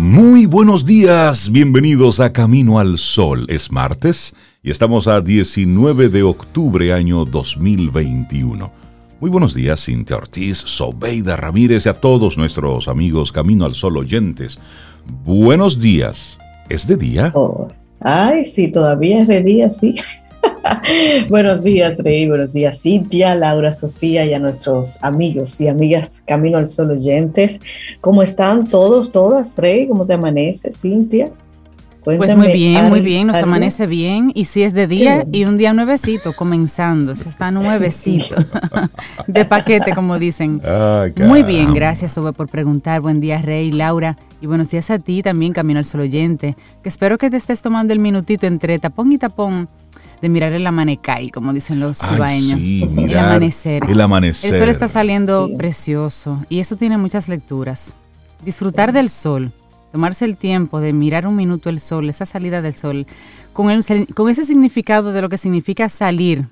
Muy buenos días, bienvenidos a Camino al Sol. Es martes y estamos a 19 de octubre año 2021. Muy buenos días, Cintia Ortiz, Sobeida Ramírez y a todos nuestros amigos Camino al Sol oyentes. Buenos días. ¿Es de día? Oh, ay, sí, todavía es de día, sí. buenos días, Rey. Buenos días, Cintia, Laura, Sofía y a nuestros amigos y amigas Camino al Sol oyentes. ¿Cómo están todos, todas, Rey? ¿Cómo te amanece, Cintia? pues muy bien, muy bien, nos amanece bien y si es de día y un día nuevecito, comenzando, se está nuevecito, de paquete como dicen. muy bien, gracias Sobe por preguntar, buen día Rey, Laura y buenos días a ti también Camino al Sol oyente, que espero que te estés tomando el minutito entre tapón y tapón de mirar el amanecay, como dicen los cibaeños. Sí, el amanecer. El amanecer. El sol está saliendo precioso y eso tiene muchas lecturas. Disfrutar del sol, tomarse el tiempo de mirar un minuto el sol, esa salida del sol, con, con ese significado de lo que significa salir,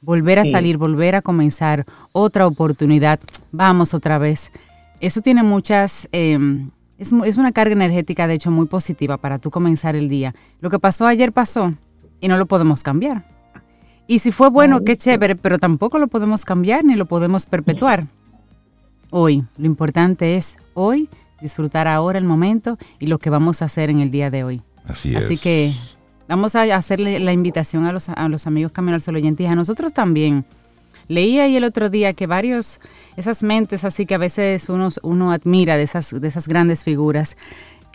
volver a salir, volver a comenzar, otra oportunidad, vamos otra vez. Eso tiene muchas... Em, es, es una carga energética, de hecho, muy positiva para tú comenzar el día. Lo que pasó ayer pasó y no lo podemos cambiar. Y si fue bueno, qué chévere, pero tampoco lo podemos cambiar ni lo podemos perpetuar. Hoy, lo importante es hoy disfrutar ahora el momento y lo que vamos a hacer en el día de hoy. Así es. Así que vamos a hacerle la invitación a los, a los amigos Camino al Sol oyentes y a nosotros también. Leí ahí el otro día que varios, esas mentes así que a veces uno, uno admira de esas, de esas grandes figuras,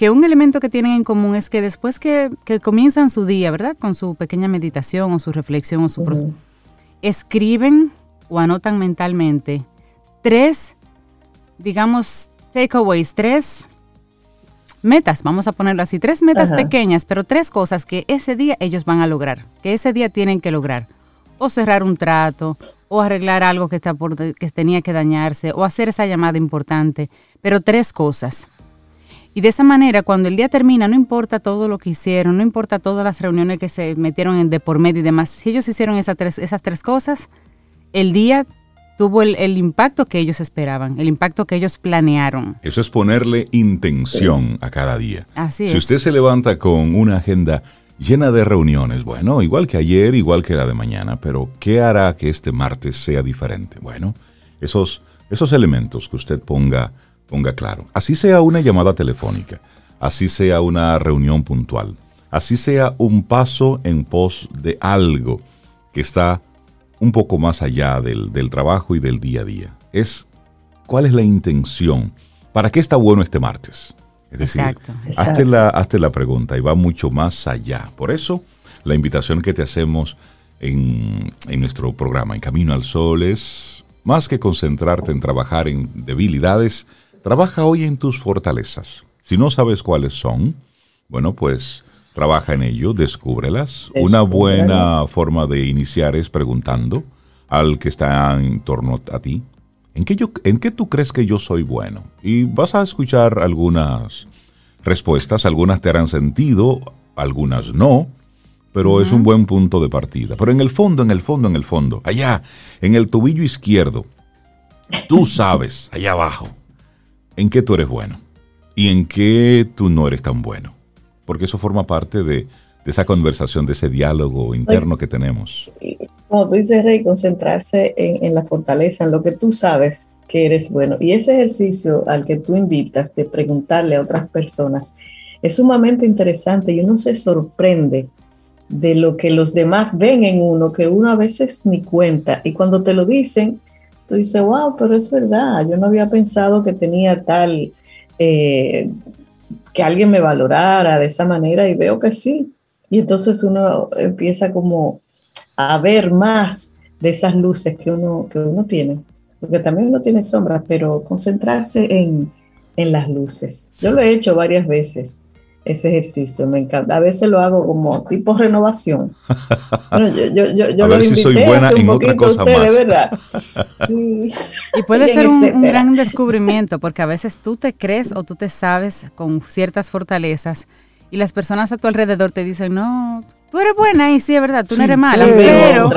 que un elemento que tienen en común es que después que, comienzan su día, ¿verdad? Con su pequeña meditación o su reflexión o su... escriben o anotan mentalmente tres, digamos, takeaways, tres metas, vamos a ponerlo así, tres metas pequeñas, pero tres cosas que ese día ellos van a lograr, que ese día tienen que lograr. O cerrar un trato, o arreglar algo que, está por, que tenía que dañarse, o hacer esa llamada importante, pero tres cosas. Y de esa manera, cuando el día termina, no importa todo lo que hicieron, no importa todas las reuniones que se metieron en de por medio y demás, si ellos hicieron esas tres, esas tres cosas, el día tuvo el, impacto que ellos esperaban, el impacto que ellos planearon. Eso es ponerle intención a cada día. Así si usted se levanta con una agenda llena de reuniones, bueno, igual que ayer, igual que la de mañana, pero ¿qué hará que este martes sea diferente? Bueno, esos, esos elementos que usted ponga ponga claro. Así sea una llamada telefónica, así sea una reunión puntual, así sea un paso en pos de algo que está un poco más allá del, trabajo y del día a día. Es cuál es la intención, para qué está bueno este martes. Es decir, exacto, Hazte, la, hazte la pregunta y va mucho más allá. Por eso, la invitación que te hacemos en, en nuestro programa En Camino al Sol es más que concentrarte en trabajar en debilidades, Trabaja hoy en tus fortalezas. Si no sabes cuáles son, bueno, pues trabaja en ello, descúbrelas. Una buena forma de iniciar es preguntando al que está en torno a ti, ¿en qué, yo, ¿en qué tú crees que yo soy bueno? Y vas a escuchar algunas respuestas, algunas te harán sentido, algunas no, pero es un buen punto de partida. Pero en el fondo, en el fondo, en el fondo, allá, en el tobillo izquierdo, tú sabes, allá abajo, en qué tú eres bueno y en qué tú no eres tan bueno. Porque eso forma parte de, esa conversación, de ese diálogo interno que tenemos. Como tú dices, Rey, concentrarse en, la fortaleza, en lo que tú sabes que eres bueno. Y ese ejercicio al que tú invitas de preguntarle a otras personas es sumamente interesante y uno se sorprende de lo que los demás ven en uno, que uno a veces ni cuenta. Y cuando te lo dicen, tú wow, pero es verdad, yo no había pensado que tenía tal, eh, que alguien me valorara de esa manera y veo que sí. Y entonces uno empieza como a ver más de esas luces que uno, que uno tiene, porque también uno tiene sombras, pero concentrarse en, en las luces. Yo lo he hecho varias veces ese ejercicio, me encanta. A veces lo hago como tipo renovación. yo, yo, yo, a ver si soy buena en otra cosa más. ¿verdad? Sí. Y puede ser un, gran descubrimiento, porque a veces tú te crees o tú te sabes con ciertas fortalezas y las personas a tu alrededor te dicen, no, tú eres buena y sí, es verdad, tú no eres mala, pero,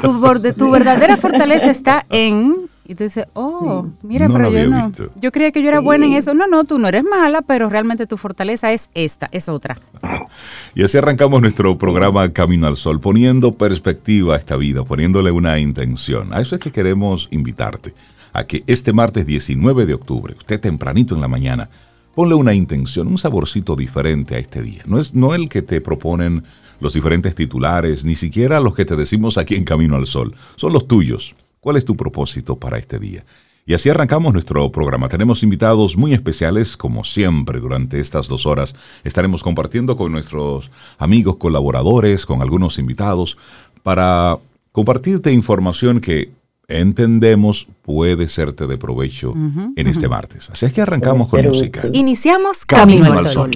tu, tu verdadera fortaleza está en Y te dice, oh, mira, pero yo no. Yo creía que yo era buena en eso. No, no, tú no eres mala, pero realmente tu fortaleza es esta, es otra. y así arrancamos nuestro programa Camino al Sol, poniendo perspectiva a esta vida, poniéndole una intención. A eso es que queremos invitarte, a que este martes 19 de octubre, usted tempranito en la mañana, ponle una intención, un saborcito diferente a este día. No es no el que te proponen los diferentes titulares, ni siquiera los que te decimos aquí en Camino al Sol. Son los tuyos. ¿Cuál es tu propósito para este día? Y así arrancamos nuestro programa. Tenemos invitados muy especiales, como siempre, durante estas dos horas. Estaremos compartiendo con nuestros amigos colaboradores, con algunos invitados, para compartirte información que entendemos puede serte de provecho en este martes. Así es que arrancamos con música. Iniciamos Camino, al Sol.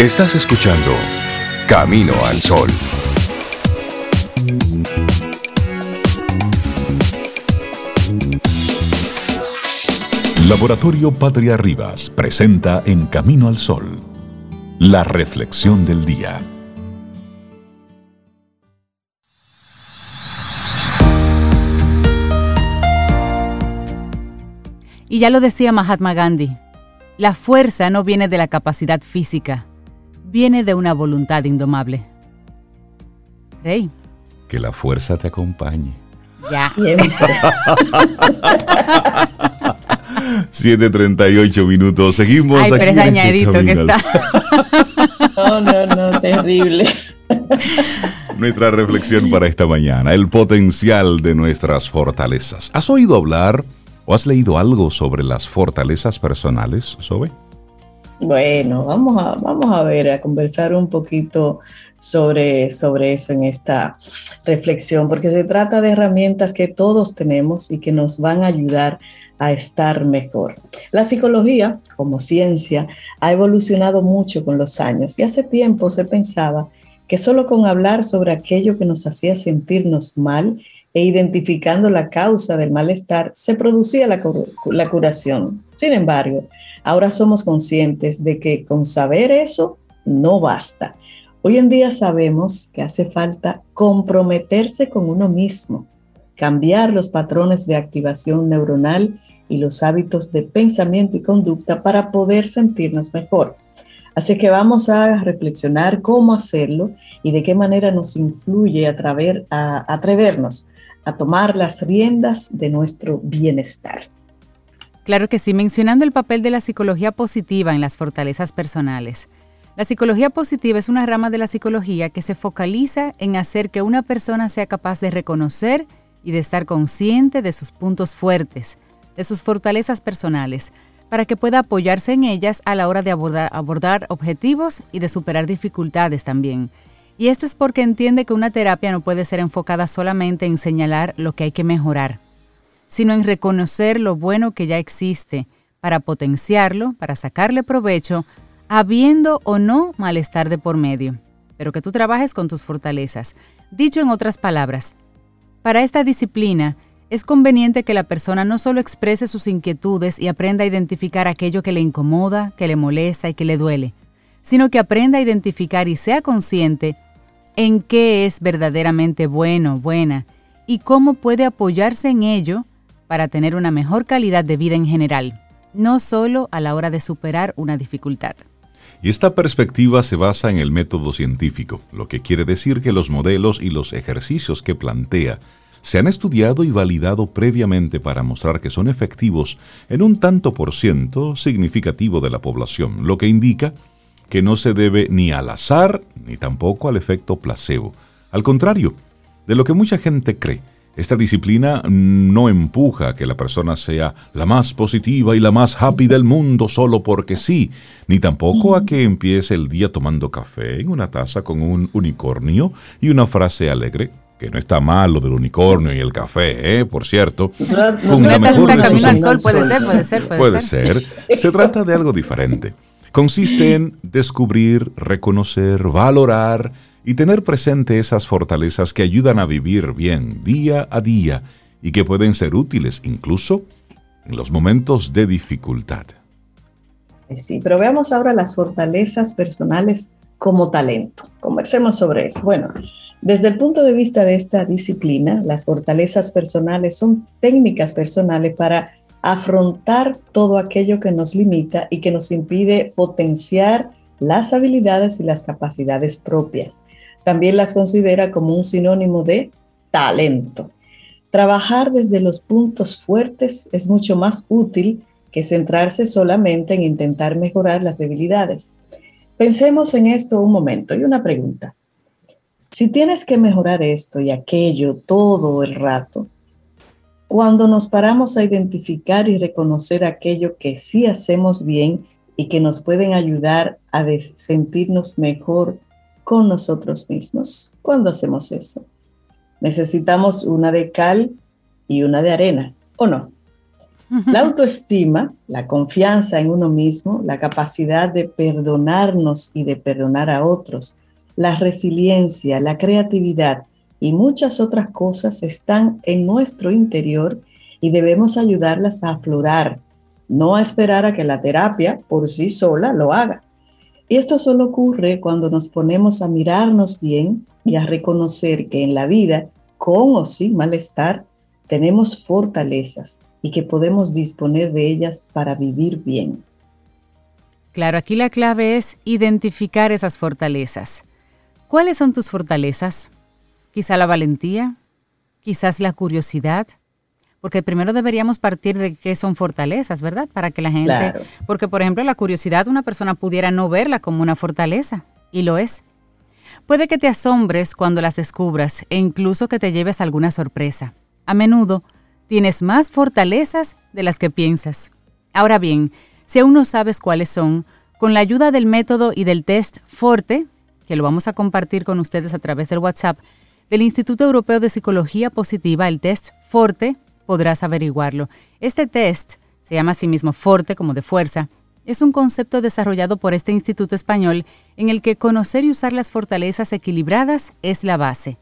Estás escuchando Camino al Sol. Laboratorio Patria Rivas presenta En Camino al Sol, la reflexión del día. Y ya lo decía Mahatma Gandhi, la fuerza no viene de la capacidad física, viene de una voluntad indomable. Rey. Que la fuerza te acompañe. Ya. 7.38 minutos. Seguimos Ay, aquí. Pero es dañadito que está. No, no, no, terrible. Nuestra reflexión para esta mañana, el potencial de nuestras fortalezas. ¿Has oído hablar o has leído algo sobre las fortalezas personales, Sobe? Bueno, vamos a, vamos a ver, a conversar un poquito sobre, sobre eso en esta reflexión, porque se trata de herramientas que todos tenemos y que nos van a ayudar a estar mejor. La psicología, como ciencia, ha evolucionado mucho con los años y hace tiempo se pensaba que solo con hablar sobre aquello que nos hacía sentirnos mal e identificando la causa del malestar se producía la, la curación. Sin embargo, ahora somos conscientes de que con saber eso no basta. Hoy en día sabemos que hace falta comprometerse con uno mismo, cambiar los patrones de activación neuronal y los hábitos de pensamiento y conducta para poder sentirnos mejor. Así que vamos a reflexionar cómo hacerlo y de qué manera nos influye a, a atrevernos a tomar las riendas de nuestro bienestar. Claro que sí, mencionando el papel de la psicología positiva en las fortalezas personales. La psicología positiva es una rama de la psicología que se focaliza en hacer que una persona sea capaz de reconocer y de estar consciente de sus puntos fuertes, de sus fortalezas personales, para que pueda apoyarse en ellas a la hora de abordar, objetivos y de superar dificultades también. Y esto es porque entiende que una terapia no puede ser enfocada solamente en señalar lo que hay que mejorar, sino en reconocer lo bueno que ya existe para potenciarlo, para sacarle provecho, habiendo o no malestar de por medio, pero que tú trabajes con tus fortalezas. Dicho en otras palabras, para esta disciplina es conveniente que la persona no solo exprese sus inquietudes y aprenda a identificar aquello que le incomoda, que le molesta y que le duele, sino que aprenda a identificar y sea consciente en qué es verdaderamente bueno, buena, y cómo puede apoyarse en ello para tener una mejor calidad de vida en general, no solo a la hora de superar una dificultad. Y esta perspectiva se basa en el método científico, lo que quiere decir que los modelos y los ejercicios que plantea se han estudiado y validado previamente para mostrar que son efectivos en un tanto por ciento significativo de la población, lo que indica que no se debe ni al azar ni tampoco al efecto placebo. Al contrario, de lo que mucha gente cree, esta disciplina no empuja a que la persona sea la más positiva y la más happy del mundo solo porque sí, ni tampoco a que empiece el día tomando café en una taza con un unicornio y una frase alegre que no está mal lo del unicornio y el café, ¿eh? por cierto. Con la mejor camino al sol, puede ser, puede ser, puede, puede ser. Se trata de algo diferente. Consiste en descubrir, reconocer, valorar y tener presente esas fortalezas que ayudan a vivir bien día a día y que pueden ser útiles incluso en los momentos de dificultad. Sí, pero veamos ahora las fortalezas personales como talento. Conversemos sobre eso. Bueno, Desde el punto de vista de esta disciplina, las fortalezas personales son técnicas personales para afrontar todo aquello que nos limita y que nos impide potenciar las habilidades y las capacidades propias. También las considera como un sinónimo de talento. Trabajar desde los puntos fuertes es mucho más útil que centrarse solamente en intentar mejorar las debilidades. Pensemos en esto un momento y una pregunta. Si tienes que mejorar esto y aquello todo el rato, cuando nos paramos a identificar y reconocer aquello que sí hacemos bien y que nos pueden ayudar a sentirnos mejor con nosotros mismos, ¿cuándo hacemos eso? Necesitamos una de cal y una de arena, ¿o no? La autoestima, la confianza en uno mismo, la capacidad de perdonarnos y de perdonar a otros, la resiliencia, la creatividad y muchas otras cosas están en nuestro interior y debemos ayudarlas a aflorar, no a esperar a que la terapia por sí sola lo haga. Y esto solo ocurre cuando nos ponemos a mirarnos bien y a reconocer que en la vida, con o sin malestar, tenemos fortalezas y que podemos disponer de ellas para vivir bien. Claro, aquí la clave es identificar esas fortalezas. ¿Cuáles son tus fortalezas? Quizá la valentía, quizás la curiosidad, porque primero deberíamos partir de qué son fortalezas, ¿verdad? Para que la gente, porque por ejemplo la curiosidad una persona pudiera no verla como una fortaleza, y lo es. Puede que te asombres cuando las descubras e incluso que te lleves alguna sorpresa. A menudo tienes más fortalezas de las que piensas. Ahora bien, si aún no sabes cuáles son, con la ayuda del método y del test FORTE, que lo vamos a compartir con ustedes a través del WhatsApp del Instituto Europeo de Psicología Positiva, el test FORTE, podrás averiguarlo. Este test se llama a sí mismo FORTE como de fuerza. Es un concepto desarrollado por este instituto español en el que conocer y usar las fortalezas equilibradas es la base.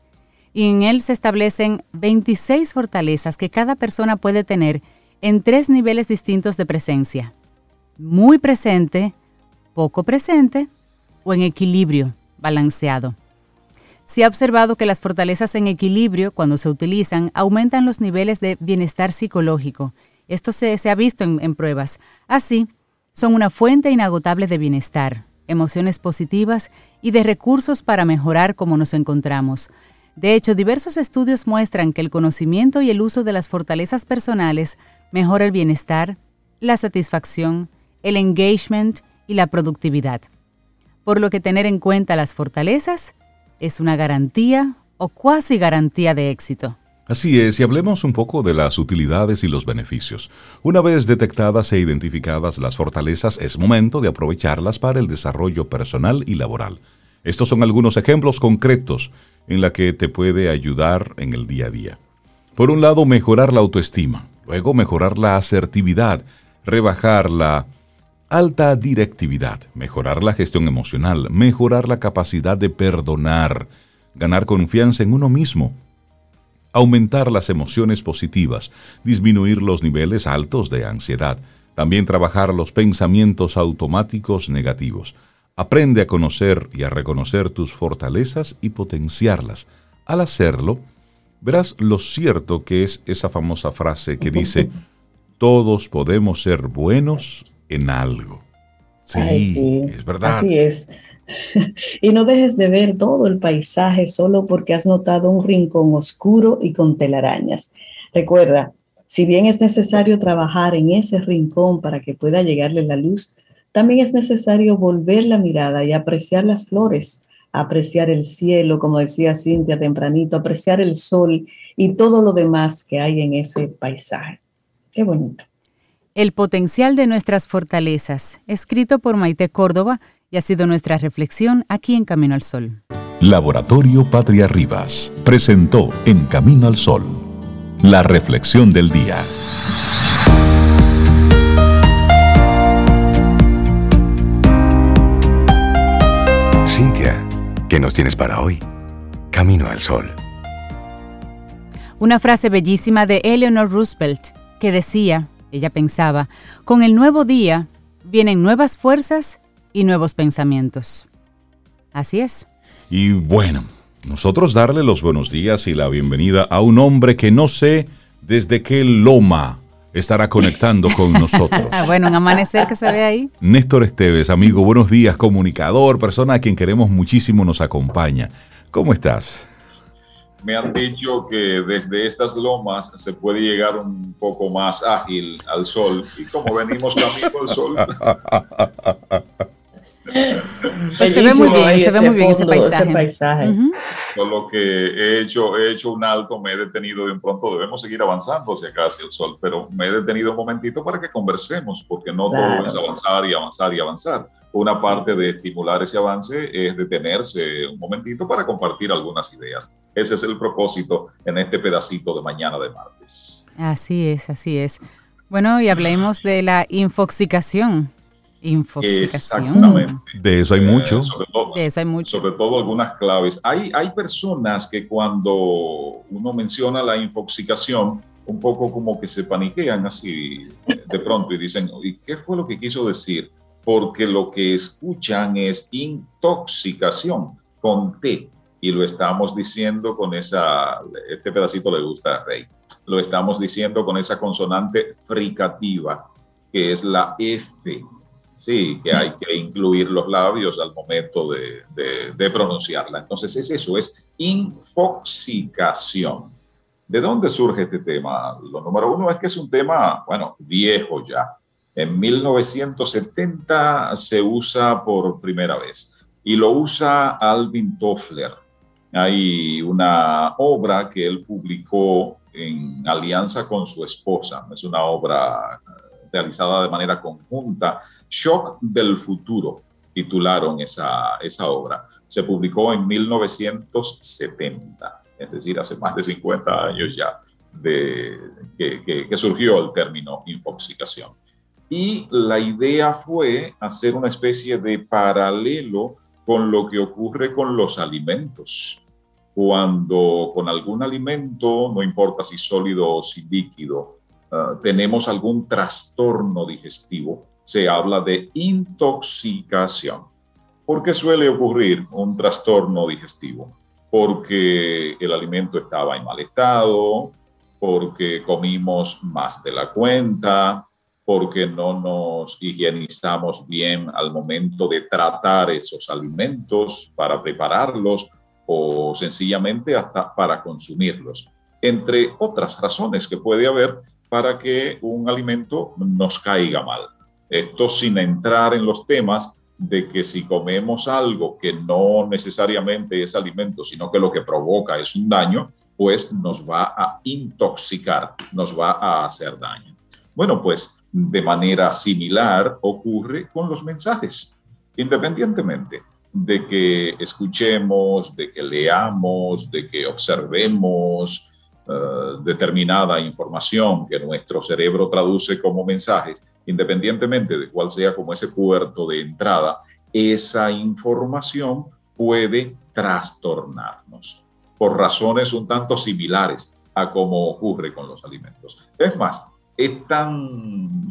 Y en él se establecen 26 fortalezas que cada persona puede tener en tres niveles distintos de presencia. Muy presente, poco presente o en equilibrio balanceado. Se ha observado que las fortalezas en equilibrio, cuando se utilizan, aumentan los niveles de bienestar psicológico. Esto se, ha visto en, en pruebas. Así, son una fuente inagotable de bienestar, emociones positivas y de recursos para mejorar cómo nos encontramos. De hecho, diversos estudios muestran que el conocimiento y el uso de las fortalezas personales mejora el bienestar, la satisfacción, el engagement y la productividad por lo que tener en cuenta las fortalezas es una garantía o cuasi garantía de éxito. Así es, y hablemos un poco de las utilidades y los beneficios. Una vez detectadas e identificadas las fortalezas, es momento de aprovecharlas para el desarrollo personal y laboral. Estos son algunos ejemplos concretos en la que te puede ayudar en el día a día. Por un lado, mejorar la autoestima, luego mejorar la asertividad, rebajar la alta directividad, mejorar la gestión emocional, mejorar la capacidad de perdonar, ganar confianza en uno mismo, aumentar las emociones positivas, disminuir los niveles altos de ansiedad, también trabajar los pensamientos automáticos negativos. Aprende a conocer y a reconocer tus fortalezas y potenciarlas. Al hacerlo, verás lo cierto que es esa famosa frase que dice, todos podemos ser buenos en algo. Sí, es verdad. Así es. y no dejes de ver todo el paisaje solo porque has notado un rincón oscuro y con telarañas. Recuerda, si bien es necesario trabajar en ese rincón para que pueda llegarle la luz, también es necesario volver la mirada y apreciar las flores, apreciar el cielo, como decía Cintia tempranito, apreciar el sol y todo lo demás que hay en ese paisaje. Qué bonito. El potencial de nuestras fortalezas, escrito por Maite Córdoba y ha sido nuestra reflexión aquí en Camino al Sol. Laboratorio Patria Rivas presentó En Camino al Sol, la reflexión del día. Cintia, ¿qué nos tienes para hoy? Camino al Sol. Una frase bellísima de Eleanor Roosevelt que decía, ella pensaba, con el nuevo día vienen nuevas fuerzas y nuevos pensamientos. Así es. Y bueno, nosotros darle los buenos días y la bienvenida a un hombre que no sé desde qué loma estará conectando con nosotros. bueno, un amanecer que se ve ahí. Néstor Esteves, amigo, buenos días, comunicador, persona a quien queremos muchísimo, nos acompaña. ¿Cómo estás? Me han dicho que desde estas lomas se puede llegar un poco más ágil al sol y como venimos camino al sol. Pues se ve muy bien, se ve muy bien ese paisaje. Solo que he hecho, he hecho un alto, me he detenido de pronto, debemos seguir avanzando hacia acá, hacia el sol, pero me he detenido un momentito para que conversemos, porque no todo es avanzar y avanzar y avanzar. Una parte de estimular ese avance es detenerse un momentito para compartir algunas ideas. Ese es el propósito en este pedacito de mañana de martes. Así es, así es. Bueno, y hablemos de la infoxicación. Infoxicación. De eso hay mucho. de eso hay mucho. Sobre todo algunas claves. Hay, hay personas que cuando uno menciona la infoxicación, un poco como que se paniquean así de pronto y dicen, ¿y qué fue lo que quiso decir? Porque lo que escuchan es intoxicación con T. Y lo estamos diciendo con esa, este pedacito le gusta a Rey, lo estamos diciendo con esa consonante fricativa, que es la F Sí, que hay que incluir los labios al momento de, de, pronunciarla. Entonces es eso, es infoxicación. ¿De dónde surge este tema? Lo número uno es que es un tema, bueno, viejo ya. En 1970 se usa por primera vez y lo usa Alvin Toffler. Hay una obra que él publicó en alianza con su esposa. Es una obra realizada de manera conjunta Shock del Futuro, titularon esa, esa obra. Se publicó en 1970, es decir, hace más de 50 años ya de, que, que surgió el término infoxicación. Y la idea fue hacer una especie de paralelo con lo que ocurre con los alimentos. Cuando con algún alimento, no importa si sólido o si líquido, ah, tenemos algún trastorno digestivo, se habla de intoxicación. ¿Por qué suele ocurrir un trastorno digestivo? Porque el alimento estaba en mal estado, porque comimos más de la cuenta, porque no nos higienizamos bien al momento de tratar esos alimentos para prepararlos o sencillamente hasta para consumirlos, entre otras razones que puede haber para que un alimento nos caiga mal. Esto sin entrar en los temas de que si comemos algo que no necesariamente es alimento, sino que lo que provoca es un daño, pues nos va a intoxicar, nos va a hacer daño. Bueno, pues de manera similar ocurre con los mensajes, independientemente de que escuchemos, de que leamos, de que observemos eh, determinada información que nuestro cerebro traduce como mensajes, independientemente de cuál sea como ese puerto de entrada, esa información puede trastornarnos por razones un tanto similares a como ocurre con los alimentos. Es más, es tan,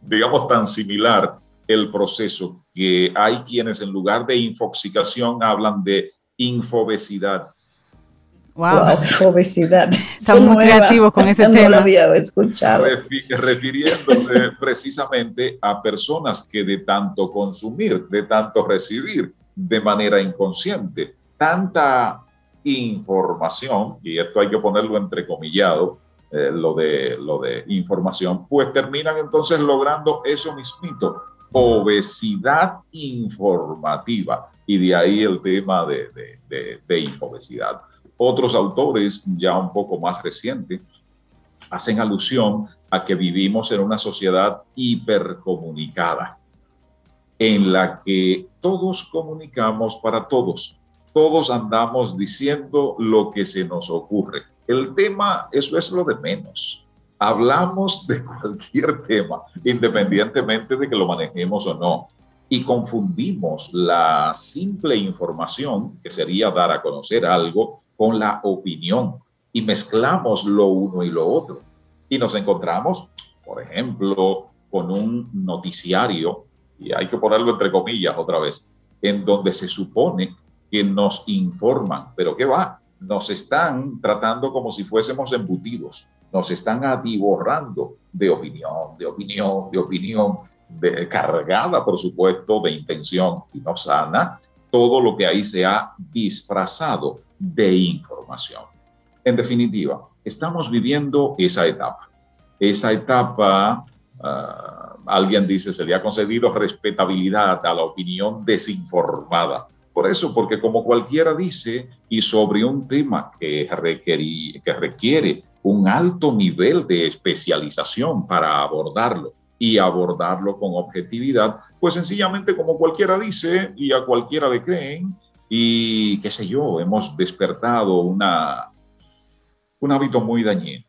digamos, tan similar el proceso que hay quienes en lugar de infoxicación hablan de infobesidad Wow. obesidad. Están muy creativos con ese tema. No lo había escuchado. Refiriéndose precisamente a personas que de tanto consumir, de tanto recibir de manera inconsciente, tanta información, y esto hay que ponerlo entrecomillado, eh, lo, de, lo de información, pues terminan entonces logrando eso mismito, obesidad informativa, y de ahí el tema de, de, de. Otros autores, ya un poco más recientes, hacen alusión a que vivimos en una sociedad hipercomunicada, en la que todos comunicamos para todos, todos andamos diciendo lo que se nos ocurre. El tema, eso es lo de menos. Hablamos de cualquier tema, independientemente de que lo manejemos o no. Y confundimos la simple información, que sería dar a conocer algo, con la opinión y mezclamos lo uno y lo otro. Y nos encontramos, por ejemplo, con un noticiario, y hay que ponerlo entre comillas otra vez, en donde se supone que nos informan, pero ¿qué va? Nos están tratando como si fuésemos embutidos, nos están atiborrando de opinión, de opinión, de opinión, cargada, por supuesto, de intención y no sana, todo lo que ahí se ha disfrazado de información. En definitiva, estamos viviendo esa etapa. Esa etapa, ah, alguien dice, se le ha concedido respetabilidad a la opinión desinformada. Por eso, porque como cualquiera dice, y sobre un tema que, requiere un alto nivel de especialización para abordarlo y abordarlo con objetividad, pues sencillamente como cualquiera dice y a cualquiera le creen y qué sé yo, hemos despertado una, un hábito muy dañino.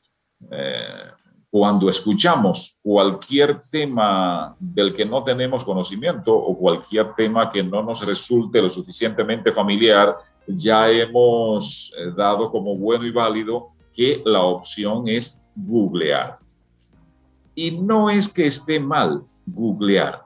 Eh, cuando escuchamos cualquier tema del que no tenemos conocimiento o cualquier tema que no nos resulte lo suficientemente familiar, ya hemos eh, dado como bueno y válido que la opción es googlear. Y no es que esté mal googlear.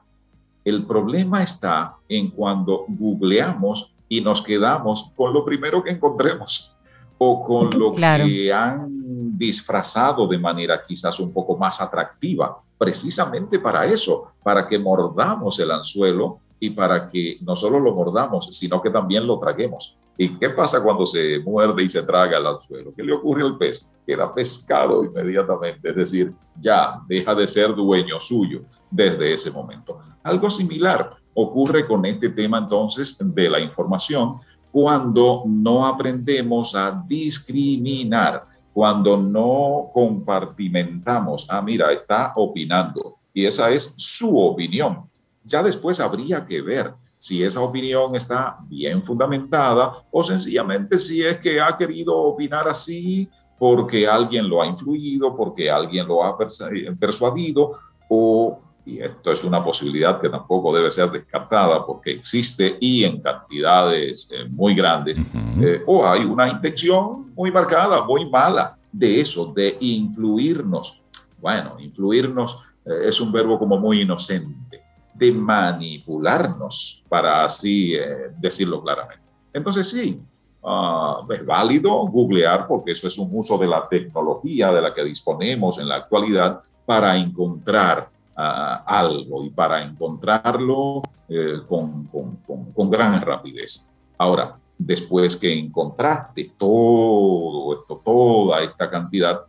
El problema está en cuando googleamos y nos quedamos con lo primero que encontremos o con lo que han disfrazado de manera quizás un poco más atractiva, precisamente para eso, para que mordamos el anzuelo y para que no solo lo mordamos, sino que también lo traguemos. ¿Y qué pasa cuando se muerde y se traga el anzuelo? ¿Qué le ocurre al pez? Queda pescado inmediatamente, es decir, ya deja de ser dueño suyo desde ese momento. Algo similar ocurre con este tema entonces de la información cuando no aprendemos a discriminar, cuando no compartimentamos, ah, mira, está opinando y esa es su opinión. Ya después habría que ver si esa opinión está bien fundamentada o sencillamente si es que ha querido opinar así porque alguien lo ha influido, porque alguien lo ha persuadido o y esto es una posibilidad que tampoco debe ser descartada porque existe y en cantidades eh, muy grandes, eh, o hay una intención muy marcada, muy mala de eso, de influirnos. Bueno, influirnos eh, es un verbo como muy inocente, de manipularnos, para así decirlo claramente. Entonces sí, ah, es válido googlear porque eso es un uso de la tecnología de la que disponemos en la actualidad para encontrar algo y para encontrarlo eh, con, con, con, gran rapidez. Ahora, después que encontraste todo esto, toda esta cantidad,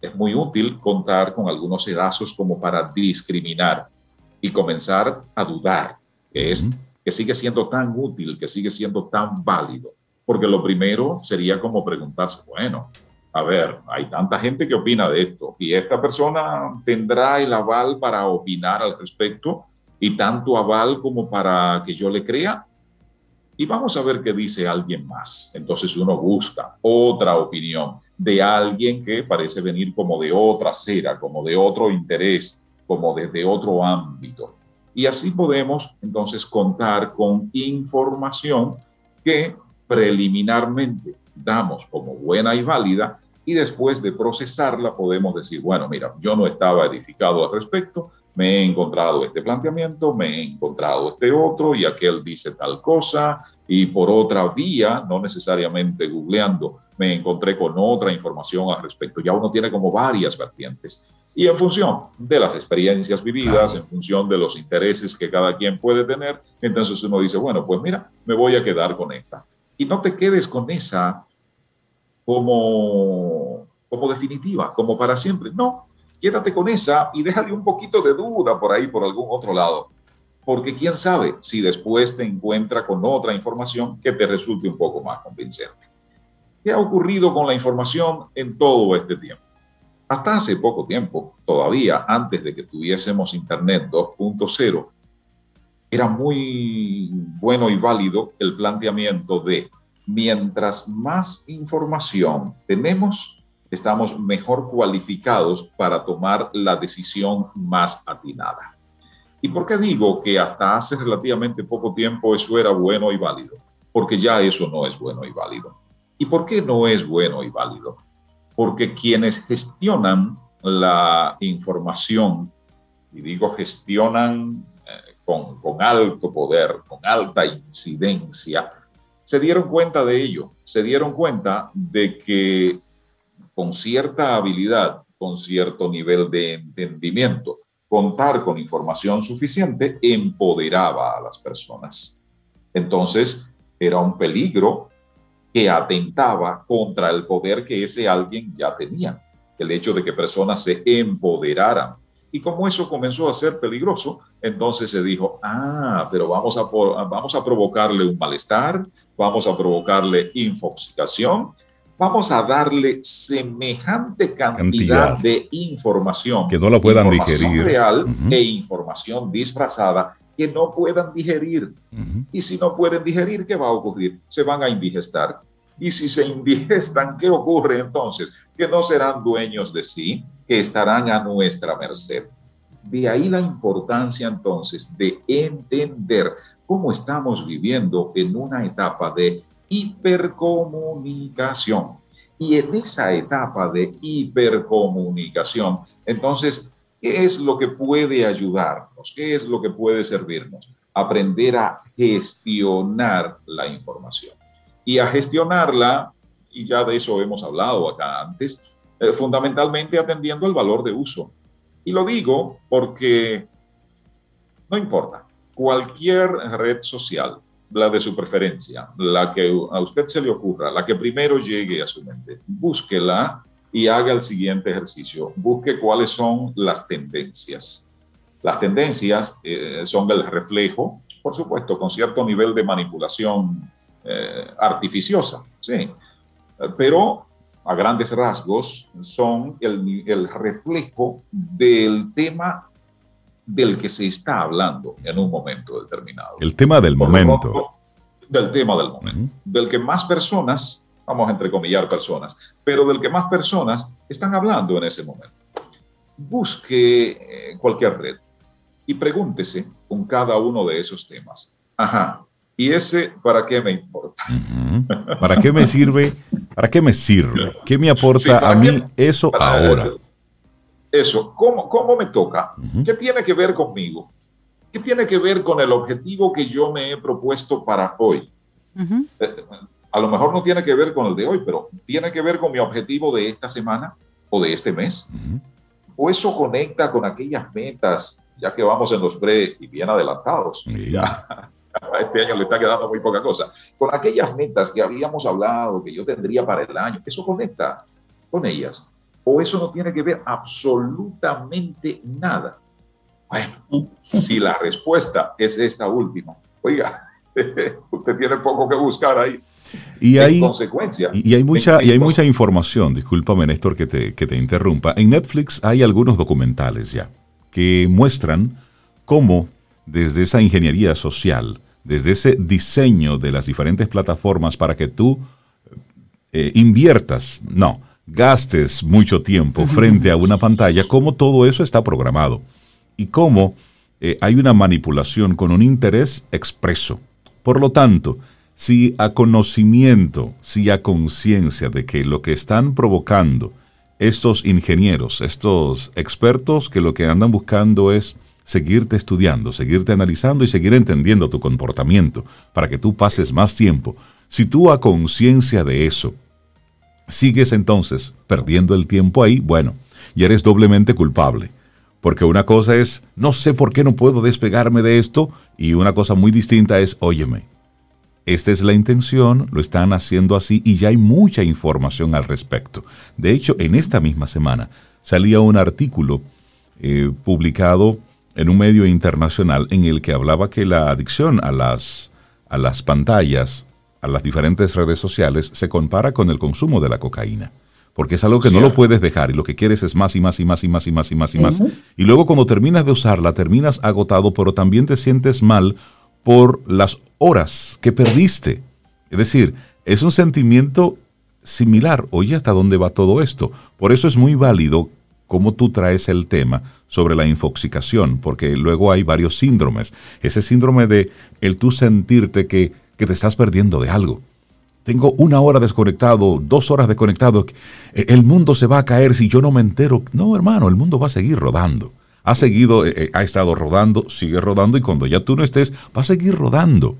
es muy útil contar con algunos sedazos como para discriminar y comenzar a dudar, que es que sigue siendo tan útil, que sigue siendo tan válido. Porque lo primero sería como preguntarse, bueno, a ver, hay tanta gente que opina de esto y esta persona tendrá el aval para opinar al respecto y tanto aval como para que yo le crea. Y vamos a ver qué dice alguien más. Entonces uno busca otra opinión de alguien que parece venir como de otra cera, como de otro interés, como desde otro ámbito. Y así podemos entonces contar con información que preliminarmente damos como buena y válida y después de procesarla podemos decir, bueno, mira, yo no estaba edificado al respecto, me he encontrado este planteamiento, me he encontrado este otro y aquel dice tal cosa y por otra vía, no necesariamente googleando, me encontré con otra información al respecto. Ya uno tiene como varias vertientes. Y en función de las experiencias vividas, en función de los intereses que cada quien puede tener, entonces uno dice, bueno, pues mira, me voy a quedar con esta. Y no te quedes con esa como, como definitiva, como para siempre. No, quédate con esa y déjale un poquito de duda por ahí, por algún otro lado. Porque quién sabe si después te encuentra con otra información que te resulte un poco más convincente. ¿Qué ha ocurrido con la información en todo este tiempo? Hasta hace poco tiempo, todavía antes de que tuviésemos Internet 2.0, era muy bueno y válido el planteamiento de mientras más información tenemos, estamos mejor cualificados para tomar la decisión más atinada. ¿Y por qué digo que hasta hace relativamente poco tiempo eso era bueno y válido? Porque ya eso no es bueno y válido. ¿Y por qué no es bueno y válido? Porque quienes gestionan la información, y digo gestionan con, alto poder, con alta incidencia, se dieron cuenta de ello, se dieron cuenta de que con cierta habilidad, con cierto nivel de entendimiento, contar con información suficiente empoderaba a las personas. Entonces, era un peligro que atentaba contra el poder que ese alguien ya tenía. El hecho de que personas se empoderaran y como eso comenzó a ser peligroso, entonces se dijo, ah, pero vamos a, vamos a provocarle un malestar, vamos a provocarle infoxicación, vamos a darle semejante cantidad, de información. Que no la puedan digerir. real e información disfrazada que no puedan digerir. Y si no pueden digerir, ¿qué va a ocurrir? Se van a indigestar. Y si se indigestan, ¿qué ocurre entonces? Que no serán dueños de sí, que estarán a nuestra merced. De ahí la importancia entonces de entender cómo estamos viviendo en una etapa de hipercomunicación. Y en esa etapa de hipercomunicación, entonces, ¿qué es lo que puede ayudarnos? ¿Qué es lo que puede servirnos? Aprender a gestionar la información. Y a gestionarla, y ya de eso hemos hablado acá antes, eh, fundamentalmente atendiendo el valor de uso. Y lo digo porque no importa, cualquier red social, la de su preferencia, la que a usted se le ocurra, la que primero llegue a su mente, búsquela y haga el siguiente ejercicio. Busque cuáles son las tendencias. Las tendencias eh, son el reflejo, por supuesto, con cierto nivel de manipulación eh, artificiosa, sí, pero a grandes rasgos, son el, el reflejo del tema del que se está hablando en un momento determinado. El tema del momento. del tema del momento. Del que más personas, vamos a entrecomillar personas, pero del que más personas están hablando en ese momento. Busque eh, cualquier red y pregúntese con cada uno de esos temas. Ajá, ¿y ese para qué me importa? ¿Para qué me sirve ¿Para qué me sirve? ¿Qué me aporta a mí eso ahora? Eso, ¿cómo, cómo me toca? ¿Qué tiene que ver conmigo? ¿Qué tiene que ver con el objetivo que yo me he propuesto para hoy? Eh, a lo mejor no tiene que ver con el de hoy, pero tiene que ver con mi objetivo de esta semana o de este mes. O eso conecta con aquellas metas, ya que vamos en los pre y bien adelantados. Ya, este año le está quedando muy poca cosa. Con aquellas metas que habíamos hablado, que yo tendría para el año, eso conecta con ellas. O eso no tiene que ver absolutamente nada. Bueno, si la respuesta es esta última, oiga, usted tiene poco que buscar ahí. Y hay, consecuencia. Y, hay mucha, y hay mucha información, discúlpame Néstor que te, que te interrumpa. En Netflix hay algunos documentales ya que muestran cómo desde esa ingeniería social desde ese diseño de las diferentes plataformas para que tú eh, inviertas, no, gastes mucho tiempo frente a una pantalla, cómo todo eso está programado y cómo eh, hay una manipulación con un interés expreso. Por lo tanto, si a conocimiento, si a conciencia de que lo que están provocando estos ingenieros, estos expertos que lo que andan buscando es seguirte estudiando, seguirte analizando y seguir entendiendo tu comportamiento para que tú pases más tiempo. Si tú a conciencia de eso sigues entonces perdiendo el tiempo ahí, bueno, y eres doblemente culpable. Porque una cosa es, no sé por qué no puedo despegarme de esto, y una cosa muy distinta es, óyeme, esta es la intención, lo están haciendo así y ya hay mucha información al respecto. De hecho, en esta misma semana salía un artículo eh, publicado en un medio internacional en el que hablaba que la adicción a las, a las pantallas, a las diferentes redes sociales, se compara con el consumo de la cocaína. Porque es algo que no lo puedes dejar y lo que quieres es más y más y más y más y más y más y más. Y luego cuando terminas de usarla, terminas agotado, pero también te sientes mal por las horas que perdiste. Es decir, es un sentimiento similar. Oye, ¿hasta dónde va todo esto? Por eso es muy válido cómo tú traes el tema sobre la infoxicación, porque luego hay varios síndromes. Ese síndrome de el tú sentirte que, que te estás perdiendo de algo. Tengo una hora desconectado, dos horas desconectado. E, el mundo se va a caer si yo no me entero. No, hermano, el mundo va a seguir rodando. Ha seguido, eh, eh, ha estado rodando, sigue rodando y cuando ya tú no estés, va a seguir rodando.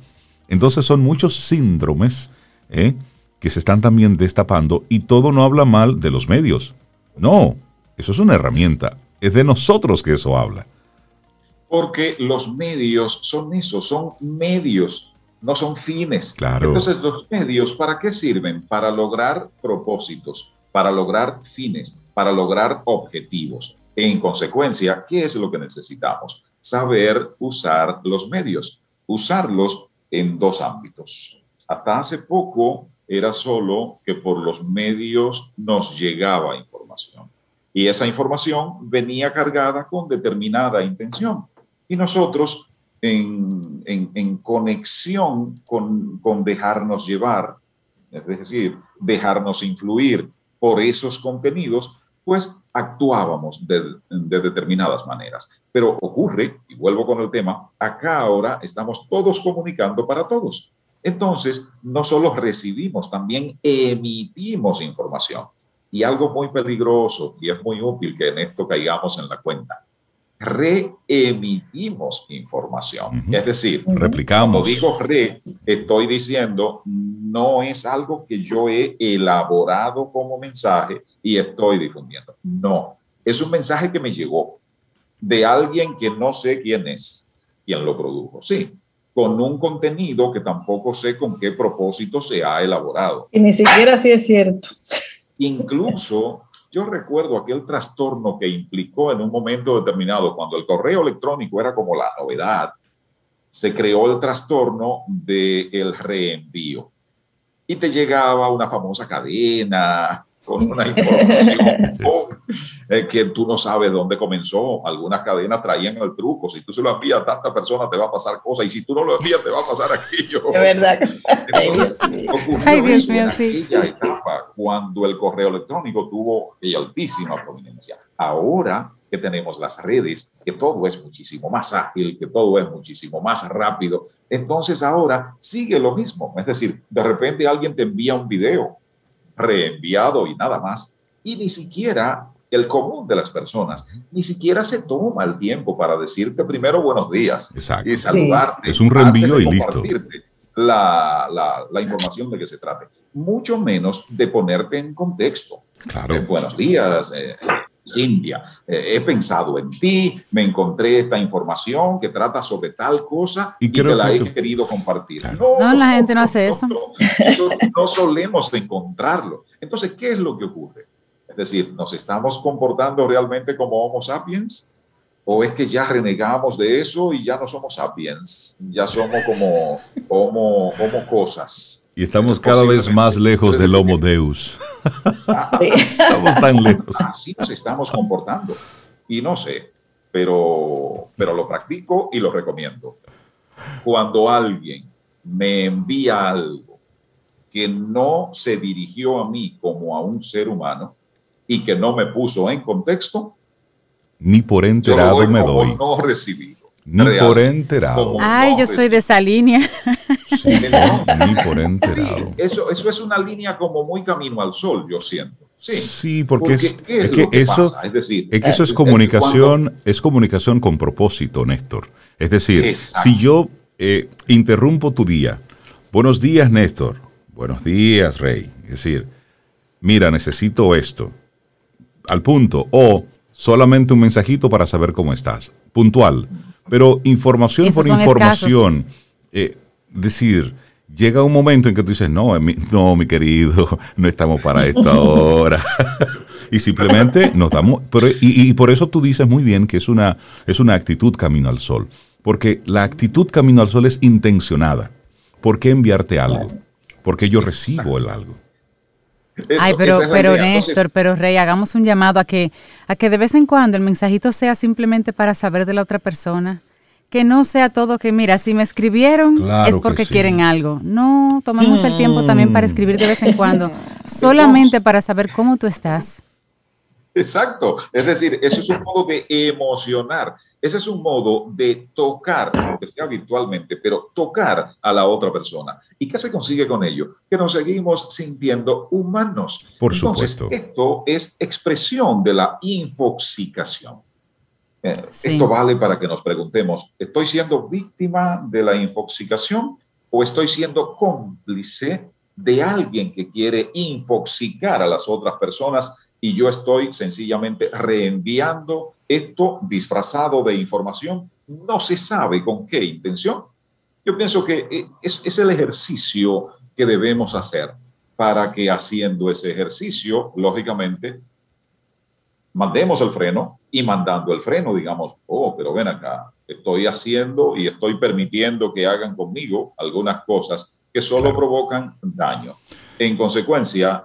Entonces son muchos síndromes ¿eh? que se están también destapando y todo no habla mal de los medios. No, eso es una herramienta. Es de nosotros que eso habla. Porque los medios son eso, son medios, no son fines. Claro. Entonces, los medios, ¿para qué sirven? Para lograr propósitos, para lograr fines, para lograr objetivos. En consecuencia, ¿qué es lo que necesitamos? Saber usar los medios, usarlos en dos ámbitos. Hasta hace poco era solo que por los medios nos llegaba información y esa información venía cargada con determinada intención. Y nosotros, en, conexión con, dejarnos llevar, es decir, dejarnos influir por esos contenidos, pues actuábamos de, determinadas maneras. Pero ocurre, y vuelvo con el tema, acá ahora estamos todos comunicando para todos. Entonces, no solo recibimos, también emitimos información. Y algo muy peligroso, y es muy útil que en esto caigamos en la cuenta, reemitimos información. Es decir, replicamos. Cuando digo re, estoy diciendo no es algo que yo he elaborado como mensaje y estoy difundiendo. No, es un mensaje que me llegó de alguien que no sé quién es, quien lo produjo. Sí, con un contenido que tampoco sé con qué propósito se ha elaborado. Y ni siquiera si es cierto. Incluso yo recuerdo aquel trastorno que implicó en un momento determinado, cuando el correo electrónico era como la novedad, se creó el trastorno del reenvío. Y te llegaba una famosa cadena con una información eh, que tú no sabes dónde comenzó. Algunas cadenas traían el truco. Si tú se lo envías a tanta persona, te va a pasar cosas. Y si tú no lo envías, te va a pasar aquello. De verdad. Ay, Dios mío. sí. etapa, cuando el correo electrónico tuvo altísima prominencia. Ahora que tenemos las redes, que todo es muchísimo más ágil, que todo es muchísimo más rápido, entonces ahora sigue lo mismo. Es decir, de repente alguien te envía un video reenviado y nada más, y ni siquiera el común de las personas ni siquiera se toma el tiempo para decirte primero buenos días y saludarte. Es un reenvío y listo. La, la, la, información de que se trate, mucho menos de ponerte en contexto. Claro. Eh, buenos días, eh, Cintia, eh, he pensado en ti, me encontré esta información que trata sobre tal cosa y, te la he querido compartir. No, la gente no hace eso. no solemos encontrarlo. Entonces, ¿qué es lo que ocurre? Es decir, ¿nos estamos comportando realmente como Homo sapiens? ¿O es que ya renegamos de eso y ya no somos sapiens? Ya somos como Homo, homo cosas. Y estamos cada vez más lejos del Homo Deus. estamos tan lejos. Así nos estamos comportando. Y no sé, pero, pero lo practico y lo recomiendo. Cuando alguien me envía algo que no se dirigió a mí como a un ser humano, y que no me puso en contexto, ni por enterado me doy. No recibido. Ni por enterado. Ay, yo soy de esa línea. ni por enterado. eso, eso es una línea como muy camino al sol, yo siento. Sí, sí porque, es, que eso, es, decir, es que eso es comunicación, es comunicación con propósito, Néstor. Es decir, si yo eh, interrumpo tu día, buenos días, Néstor, buenos días, Rey. Es decir, mira, necesito esto al punto, o solamente un mensajito para saber cómo estás, puntual. Pero información por información, eh, decir, llega un momento en que tú dices, no, mi, no, mi querido, no estamos para esta hora. y simplemente nos damos, pero, y, por eso tú dices muy bien que es una, es una actitud camino al sol, porque la actitud camino al sol es intencionada. ¿Por qué enviarte algo? Porque yo recibo el algo. Ay, pero, pero Néstor, pero Rey, hagamos un llamado a que, a que de vez en cuando el mensajito sea simplemente para saber de la otra persona. Que no sea todo que, mira, si me escribieron es porque quieren algo. No, tomemos el tiempo también para escribir de vez en cuando, solamente para saber cómo tú estás. Exacto. Es decir, eso es un modo de emocionar. Ese es un modo de tocar, aunque sea virtualmente, pero tocar a la otra persona. ¿Y qué se consigue con ello? Que nos seguimos sintiendo humanos. Por supuesto. Esto es expresión de la infoxicación. Eh, esto vale para que nos preguntemos, ¿estoy siendo víctima de la infoxicación o estoy siendo cómplice de alguien que quiere infoxicar a las otras personas y yo estoy sencillamente reenviando esto disfrazado de información. No se sabe con qué intención. Yo pienso que eh, es, es el ejercicio que debemos hacer para que haciendo ese ejercicio, lógicamente, mandemos el freno y mandando el freno, digamos, oh, pero ven acá, estoy haciendo y estoy permitiendo que hagan conmigo algunas cosas que solo provocan daño. En consecuencia,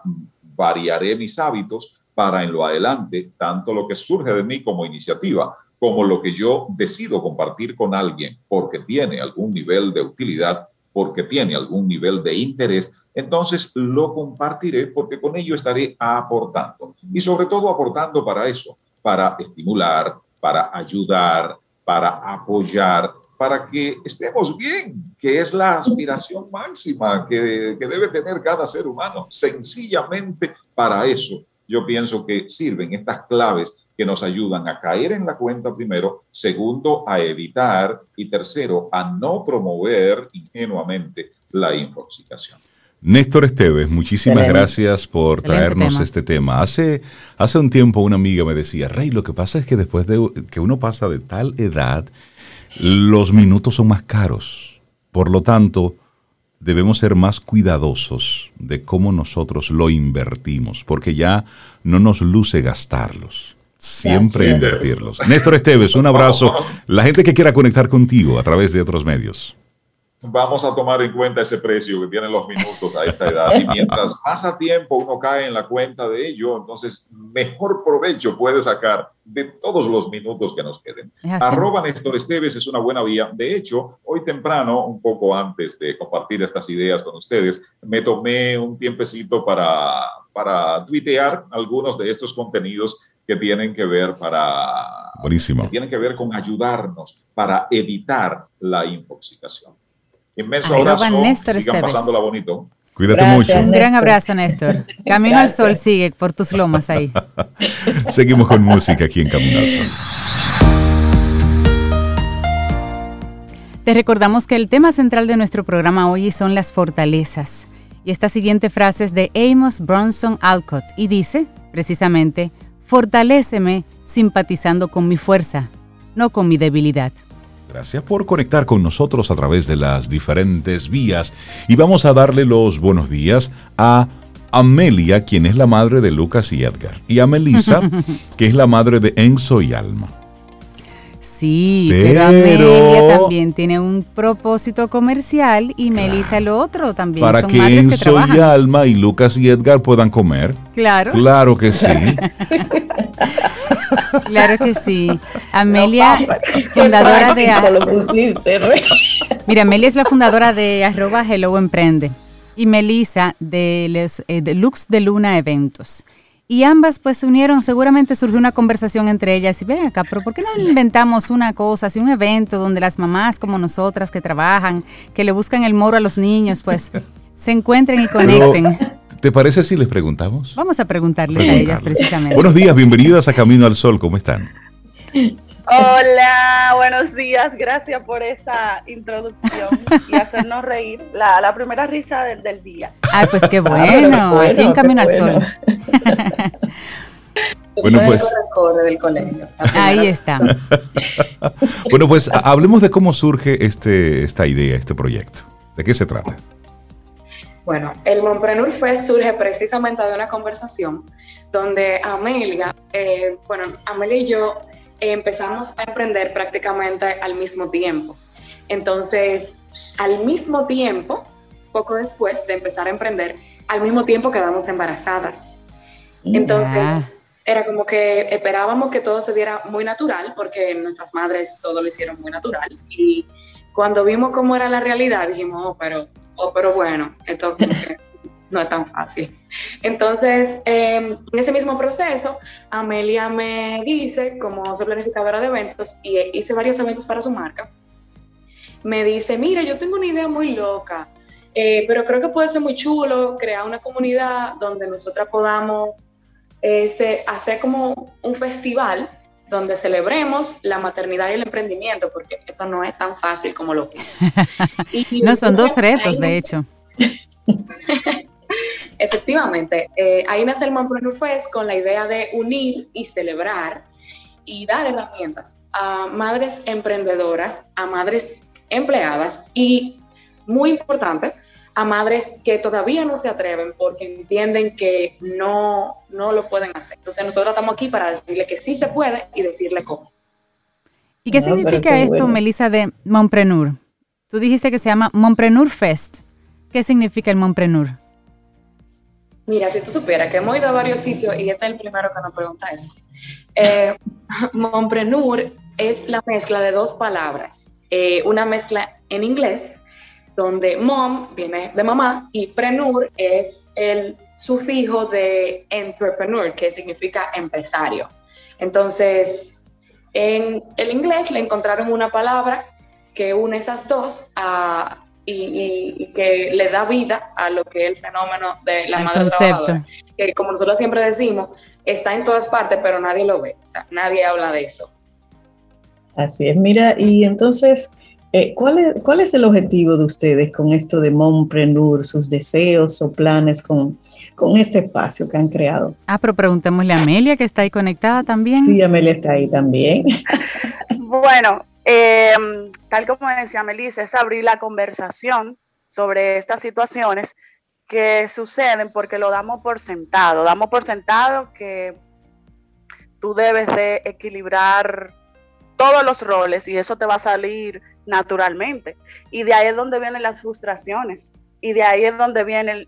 variaré mis hábitos para en lo adelante, tanto lo que surge de mí como iniciativa, como lo que yo decido compartir con alguien porque tiene algún nivel de utilidad, porque tiene algún nivel de interés, entonces lo compartiré porque con ello estaré aportando. Y sobre todo aportando para eso, para estimular, para ayudar, para apoyar, para que estemos bien, que es la aspiración máxima que, debe tener cada ser humano. Sencillamente para eso yo pienso que sirven estas claves que nos ayudan a caer en la cuenta primero, segundo, a evitar y tercero, a no promover ingenuamente la intoxicación. Néstor Esteves, muchísimas gracias por traernos este tema. Hace, hace un tiempo una amiga me decía, Rey, lo que pasa es que después de que uno pasa de tal edad, los minutos son más caros. Por lo tanto, debemos ser más cuidadosos de cómo nosotros lo invertimos, porque ya no nos luce gastarlos. Siempre invertirlos. Néstor Esteves, un abrazo. La gente que quiera conectar contigo a través de otros medios vamos a tomar en cuenta ese precio que tienen los minutos a esta edad. Y mientras pasa tiempo uno cae en la cuenta de ello, entonces mejor provecho puede sacar de todos los minutos que nos queden. Arroba Néstor Esteves es una buena vía. De hecho, hoy temprano, un poco antes de compartir estas ideas con ustedes, me tomé un tiempecito para, para tuitear algunos de estos contenidos que tienen que ver para... Buenísimo. Que tienen que ver con ayudarnos para evitar la intoxicación. Inmenso abrazo. Néstor sigan pasándola bonito. Cuídate mucho. Un gran abrazo, Néstor. Camino al Sol sigue por tus lomas ahí. Seguimos con música aquí en Camino al Sol. Te recordamos que el tema central de nuestro programa hoy son las fortalezas. Y esta siguiente frase es de Amos Bronson Alcott y dice, precisamente, fortaléceme simpatizando con mi fuerza, no con mi debilidad. Gracias por conectar con nosotros a través de las diferentes vías y vamos a darle los buenos días a Amelia, quien es la madre de Lucas y Edgar, y a Melissa, que es la madre de Enzo y Alma. Sí, pero, Amelia también tiene un propósito comercial y Melissa lo otro también. Para que Enzo y Alma y Lucas y Edgar puedan comer. Claro. Claro que sí. Claro que sí. Amelia, fundadora de... Mira, Amelia es la fundadora de arroba Hello Emprende y Melissa de, los, eh, de Lux de Luna Eventos. Y ambas pues se unieron, seguramente surgió una conversación entre ellas y ven acá, pero ¿por qué no inventamos una cosa, así un evento donde las mamás como nosotras que trabajan, que le buscan el moro a los niños, pues se encuentren y conecten? ¿Te parece si les preguntamos? Vamos a preguntarles a ellas precisamente. Buenos días, bienvenidas a Camino al Sol, ¿cómo están? Hola, buenos días, gracias por esa introducción y hacernos reír. La, primera risa del, día. Ay, pues qué bueno, aquí en Camino al Sol. Bueno, pues. Del colegio. Ahí está. bueno, pues hablemos de cómo surge este, esta idea, este proyecto. ¿De qué se trata? Bueno, el Mompreneur Fest surge precisamente de una conversación donde Amelia, eh, bueno, Amelia y yo empezamos a emprender prácticamente al mismo tiempo. Entonces, al mismo tiempo, poco después de empezar a emprender, al mismo tiempo quedamos embarazadas. Entonces, era como que esperábamos que todo se diera muy natural, porque nuestras madres todo lo hicieron muy natural. Y cuando vimos cómo era la realidad, dijimos, oh, pero oh, pero bueno, esto no es tan fácil. Entonces, em, en ese mismo proceso, Amelia me dice, como soy planificadora de eventos y hice varios eventos para su marca, me dice, mira, yo tengo una idea muy loca, eh, pero creo que puede ser muy chulo crear una comunidad donde nosotras podamos eh, hacer como un festival donde celebremos la maternidad y el emprendimiento, porque esto no es tan fácil como lo que. no, son dos retos, de hecho. Efectivamente, eh, ahí nace el Mompreneur Fest con la idea de unir y celebrar y dar herramientas a madres emprendedoras, a madres empleadas y, muy importante, a madres que todavía no se atreven porque entienden que no, no lo pueden hacer. Entonces nosotros estamos aquí para decirle que sí se puede y decirle cómo. ¿Y qué significa esto, Melissa, de Mompreneur? Tú dijiste que se llama Mompreneur Fest. ¿Qué significa el Mompreneur? Mira, si tú supieras que hemos ido a varios sitios y este es el primero que nos pregunta eso. Eh, es la mezcla de dos palabras. Eh, una mezcla en inglés donde mom viene de mamá y prenur es el sufijo de entrepreneur, que significa empresario. Entonces, en el inglés le encontraron una palabra que une esas dos y, que le da vida a lo que es el fenómeno de la madre trabajadora, que como nosotros siempre decimos, está en todas partes, pero nadie lo ve, o sea, nadie habla de eso. Así es, mira, y entonces eh, ¿cuál, es, ¿Cuál es el objetivo de ustedes con esto de Mompreneur, sus deseos o planes con, con este espacio que han creado? Ah, pero preguntémosle a Amelia, que está ahí conectada también. Sí, Amelia está ahí también. bueno, em, tal como decía Melissa, es abrir la conversación sobre estas situaciones que suceden porque lo damos por sentado. Damos por sentado que tú debes de equilibrar todos los roles y eso te va a salir naturalmente. Y de ahí es donde vienen las frustraciones. Y de ahí es donde viene el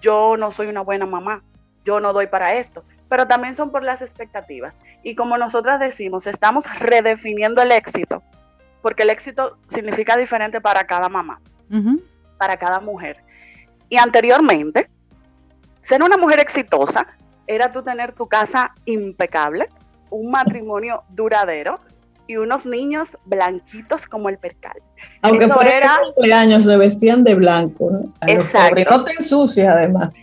yo no soy una buena mamá, yo no doy para esto. Pero también son por las expectativas. Y como nosotras decimos, estamos redefiniendo el éxito, porque el éxito significa diferente para cada mamá, para cada mujer. Y anteriormente, ser una mujer exitosa era tú tener tu casa impecable, un matrimonio duradero, y unos niños blanquitos como el percal. Aunque fuera cumpleaños se vestían de blanco, ¿no? Exacto. No te ensucias además.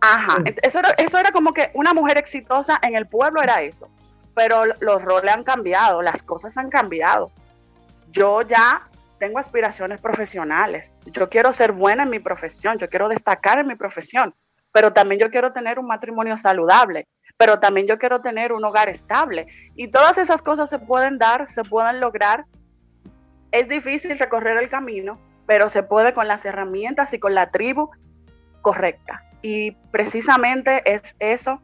Ajá, eso era, eso era como que una mujer exitosa en el pueblo era eso. Pero los roles han cambiado, las cosas han cambiado. Yo ya tengo aspiraciones profesionales. Yo quiero ser buena en mi profesión, yo quiero destacar en mi profesión, pero también yo quiero tener un matrimonio saludable pero también yo quiero tener un hogar estable. Y todas esas cosas se pueden dar, se pueden lograr. Es difícil recorrer el camino, pero se puede con las herramientas y con la tribu correcta. Y precisamente es eso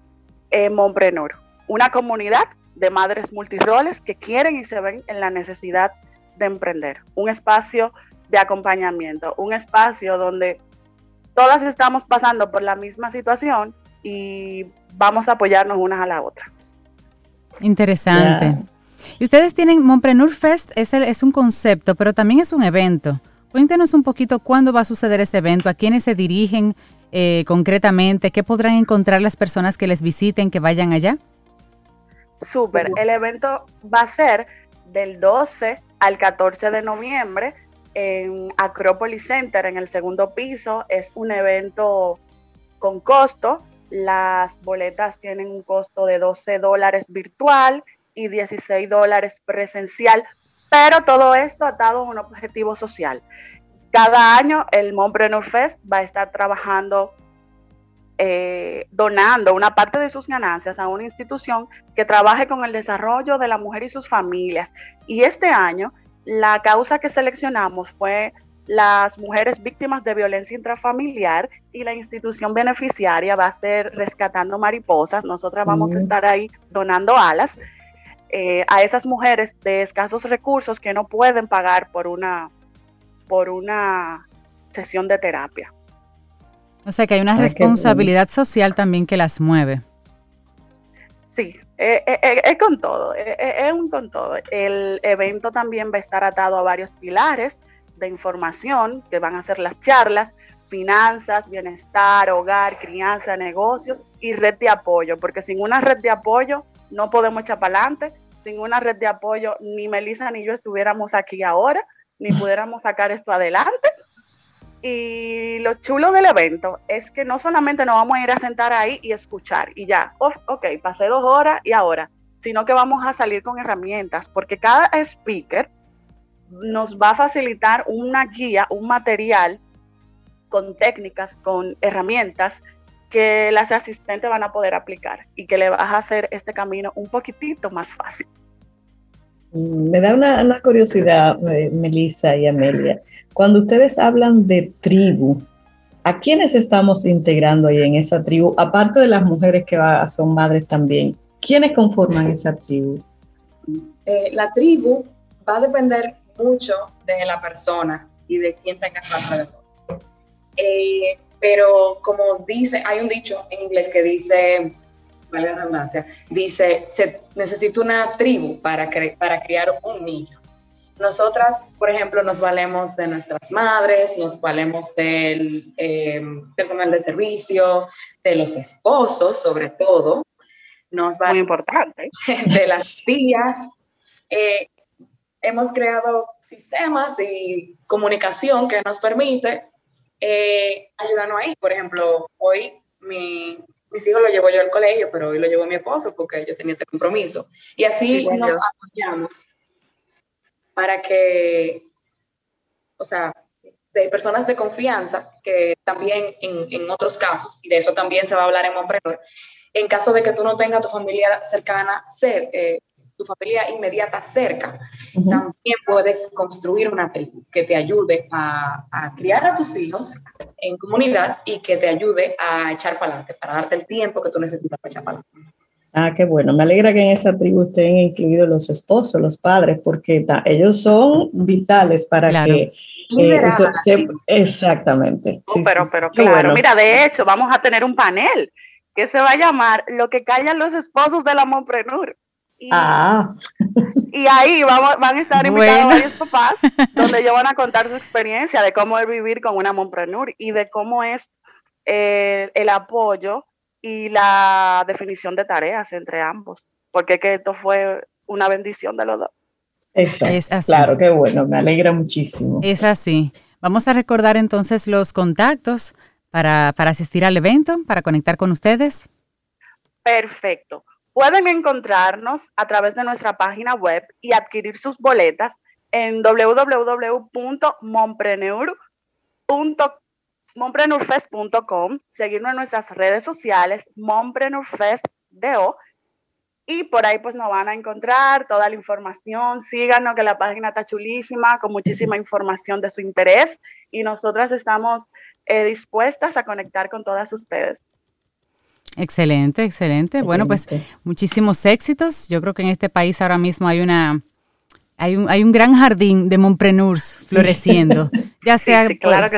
eh, Mompreneur, una comunidad de madres multiroles que quieren y se ven en la necesidad de emprender, un espacio de acompañamiento, un espacio donde todas estamos pasando por la misma situación y vamos a apoyarnos unas a la otra. Interesante. Y ustedes tienen Mompreneur Fest, es, es un concepto, pero también es un evento. Cuéntenos un poquito cuándo va a suceder ese evento, a quiénes se dirigen eh, concretamente, qué podrán encontrar las personas que les visiten, que vayan allá. Súper, el evento va a ser del 12 al 14 de noviembre en Acropolis Center, en el segundo piso. Es un evento con costo, las boletas tienen un costo de 12 dólares virtual y 16 dólares presencial, pero todo esto atado a un objetivo social. Cada año el Montpreneur Fest va a estar trabajando, eh, donando una parte de sus ganancias a una institución que trabaje con el desarrollo de la mujer y sus familias. Y este año la causa que seleccionamos fue las mujeres víctimas de violencia intrafamiliar y la institución beneficiaria va a ser Rescatando Mariposas. Nosotras vamos a estar ahí donando alas eh, a esas mujeres de escasos recursos que no pueden pagar por una, por una sesión de terapia. O sea que hay una responsabilidad social también que las mueve. Sí, eh, eh, es con todo, es un con todo. El evento también va a estar atado a varios pilares de información que van a ser las charlas, finanzas, bienestar, hogar, crianza, negocios y red de apoyo, porque sin una red de apoyo no podemos echar para adelante, sin una red de apoyo ni Melissa ni yo estuviéramos aquí ahora, ni pudiéramos sacar esto adelante. Y lo chulo del evento es que no solamente nos vamos a ir a sentar ahí y escuchar y ya, oh, ok, pasé dos horas y ahora, sino que vamos a salir con herramientas, porque cada speaker nos va a facilitar una guía, un material con técnicas, con herramientas que las asistentes van a poder aplicar y que le vas a hacer este camino un poquitito más fácil. Mm, me da una, curiosidad, Melissa y Amelia. Cuando ustedes hablan de tribu, ¿a quiénes estamos integrando ahí en esa tribu? Aparte de las mujeres que son madres también, ¿quiénes conforman esa tribu? Eh, la tribu va a depender mucho de la persona y de quién tenga su alrededor. Eh, pero como dice, hay un dicho en inglés que dice, vale la redundancia, dice, se necesita una tribu para, para criar un niño. Nosotras, por ejemplo, nos valemos de nuestras madres, nos valemos del eh, personal de servicio, de los esposos, sobre todo. Nos Muy importante. De las tías. Eh, hemos creado sistemas y comunicación que nos permite eh, ayudarnos ahí. Por ejemplo, hoy mi, mis hijos lo llevo yo al colegio, pero hoy lo llevo mi esposo porque yo tenía este compromiso. Y así nos apoyamos para que, o sea, de personas de confianza, que también en, en otros casos, y de eso también se va a hablar en Montpreneur, en caso de que tú no tengas tu familia cercana, ser, eh, tu familia inmediata cerca, también puedes construir una tribu que te ayude a, a, criar a tus hijos en comunidad y que te ayude a echar para adelante, para darte el tiempo que tú necesitas para echar para adelante. Ah, qué bueno. Me alegra que en esa tribu estén incluidos los esposos, los padres, porque ellos son vitales para que... Eh, exactamente. pero, pero claro, mira, de hecho, vamos a tener un panel que se va a llamar Lo que callan los esposos del Momprenur. Y, ah. y ahí vamos, van a estar invitados varios papás, donde ellos van a contar su experiencia de cómo es vivir con una Momprenur y de cómo es eh, el apoyo y la definición de tareas entre ambos, porque que esto fue una bendición de los dos. Exacto, claro, qué bueno, me alegra muchísimo. Es así. Vamos a recordar entonces los contactos para, para asistir al evento, para conectar con ustedes. Perfecto. Pueden encontrarnos a través de nuestra página web y adquirir sus boletas en www.mompreneur.com momprenurfest.com, seguirnos en nuestras redes sociales, momprenurfestdo, y por ahí pues nos van a encontrar toda la información. Síganos que la página está chulísima, con muchísima información de su interés y nosotras estamos eh, dispuestas a conectar con todas ustedes. Excelente, excelente. Bueno, pues muchísimos éxitos. Yo creo que en este país ahora mismo hay una hay un, hay un gran jardín de mompreneurs floreciendo, ya sea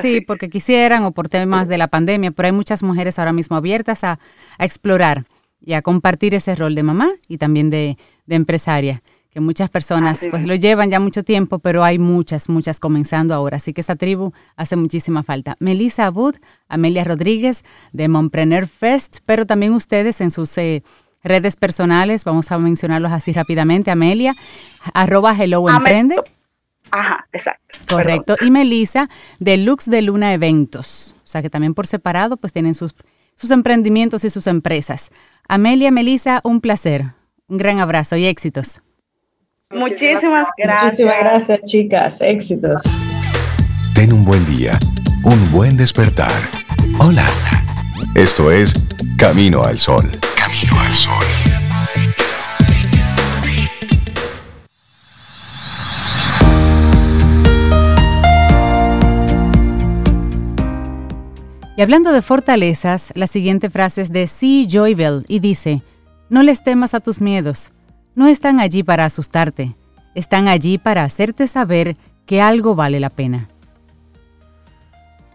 sí, porque quisieran o por temas de la pandemia, pero hay muchas mujeres ahora mismo abiertas a, explorar y a compartir ese rol de mamá y también de, empresaria, que muchas personas pues lo llevan ya mucho tiempo, pero hay muchas, muchas comenzando ahora, así que esa tribu hace muchísima falta. Melissa Abud, Amelia Rodríguez de Mompreneur Fest, pero también ustedes en sus... Eh, redes personales, vamos a mencionarlos así rápidamente, Amelia, arroba Hello Emprende. Ajá, exacto. Correcto. Y Melissa, Deluxe de Luna Eventos. O sea que también por separado pues tienen sus, sus emprendimientos y sus empresas. Amelia, Melissa, un placer. Un gran abrazo y éxitos. Muchísimas gracias. Muchísimas gracias, chicas. Éxitos. Ten un buen día, un buen despertar. Hola. Esto es Camino al Sol. Camino al Sol. Y hablando de fortalezas, la siguiente frase es de C. Joyville y dice, no les temas a tus miedos, no están allí para asustarte, están allí para hacerte saber que algo vale la pena.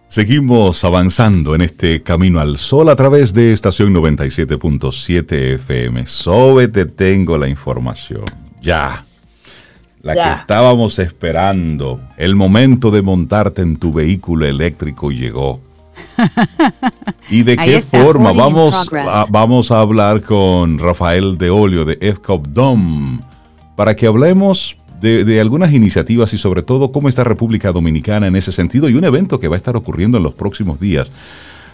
Seguimos avanzando en este camino al sol a través de estación 97.7 FM. Sobe, te tengo la información. Ya. La que estábamos esperando. El momento de montarte en tu vehículo eléctrico llegó. ¿Y de qué forma? Vamos a, vamos a hablar con Rafael de Olio de FCOP DOM para que hablemos de, algunas iniciativas y sobre todo cómo está República Dominicana en ese sentido y un evento que va a estar ocurriendo en los próximos días.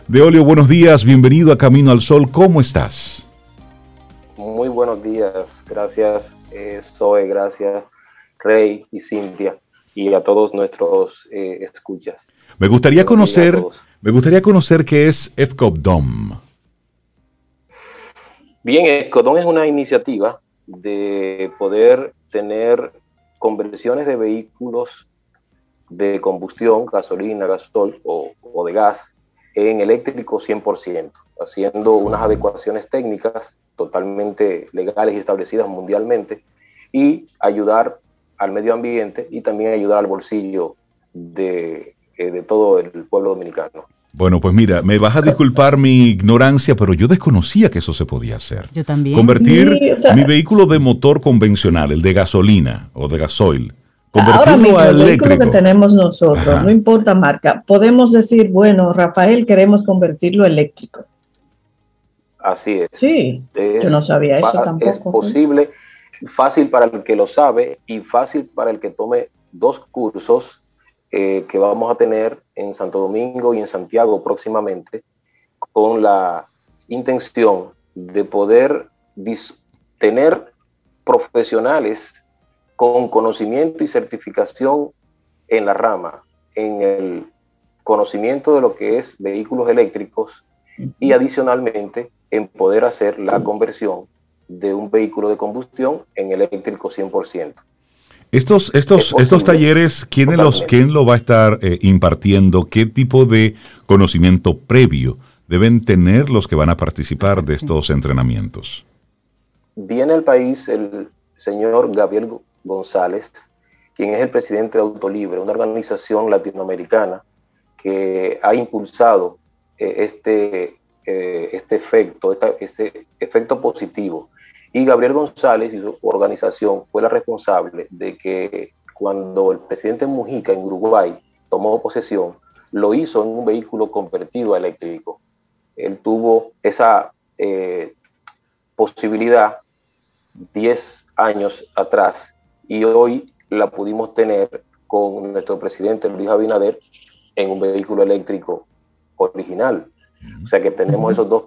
Deolio, buenos días, bienvenido a Camino al Sol, ¿cómo estás? Muy buenos días. Gracias, eh, Zoe, gracias, Rey y Cintia, y a todos nuestros eh, escuchas. Me gustaría conocer, me gustaría conocer qué es FCOPDOM. Bien, FCODOM es una iniciativa de poder tener conversiones de vehículos de combustión, gasolina, gasol o, de gas en eléctrico 100%, haciendo unas adecuaciones técnicas totalmente legales y establecidas mundialmente y ayudar al medio ambiente y también ayudar al bolsillo de, eh, de todo el pueblo dominicano. Bueno, pues mira, me vas a disculpar mi ignorancia, pero yo desconocía que eso se podía hacer. Yo también. Convertir mi vehículo de motor convencional, el de gasolina o de gasoil, Ahora mismo, el vehículo que tenemos nosotros, no importa marca, podemos decir, bueno, Rafael, queremos convertirlo a eléctrico. Así es. Sí, yo no sabía eso tampoco. Es posible, fácil para el que lo sabe y fácil para el que tome dos cursos eh, que vamos a tener en Santo Domingo y en Santiago próximamente, con la intención de poder tener profesionales con conocimiento y certificación en la rama, en el conocimiento de lo que es vehículos eléctricos y adicionalmente en poder hacer la conversión de un vehículo de combustión en eléctrico 100%. Estos, estos, estos talleres, ¿quién, los, ¿quién lo va a estar eh, impartiendo? ¿Qué tipo de conocimiento previo deben tener los que van a participar de estos entrenamientos? Viene al país el señor Gabriel González, quien es el presidente de Autolibre, una organización latinoamericana que ha impulsado eh, este, eh, este efecto, este efecto positivo. Y Gabriel González y su organización fue la responsable de que cuando el presidente Mujica en Uruguay tomó posesión, lo hizo en un vehículo convertido a eléctrico. Él tuvo esa eh, posibilidad 10 años atrás y hoy la pudimos tener con nuestro presidente Luis Abinader en un vehículo eléctrico original. O sea que tenemos esos dos,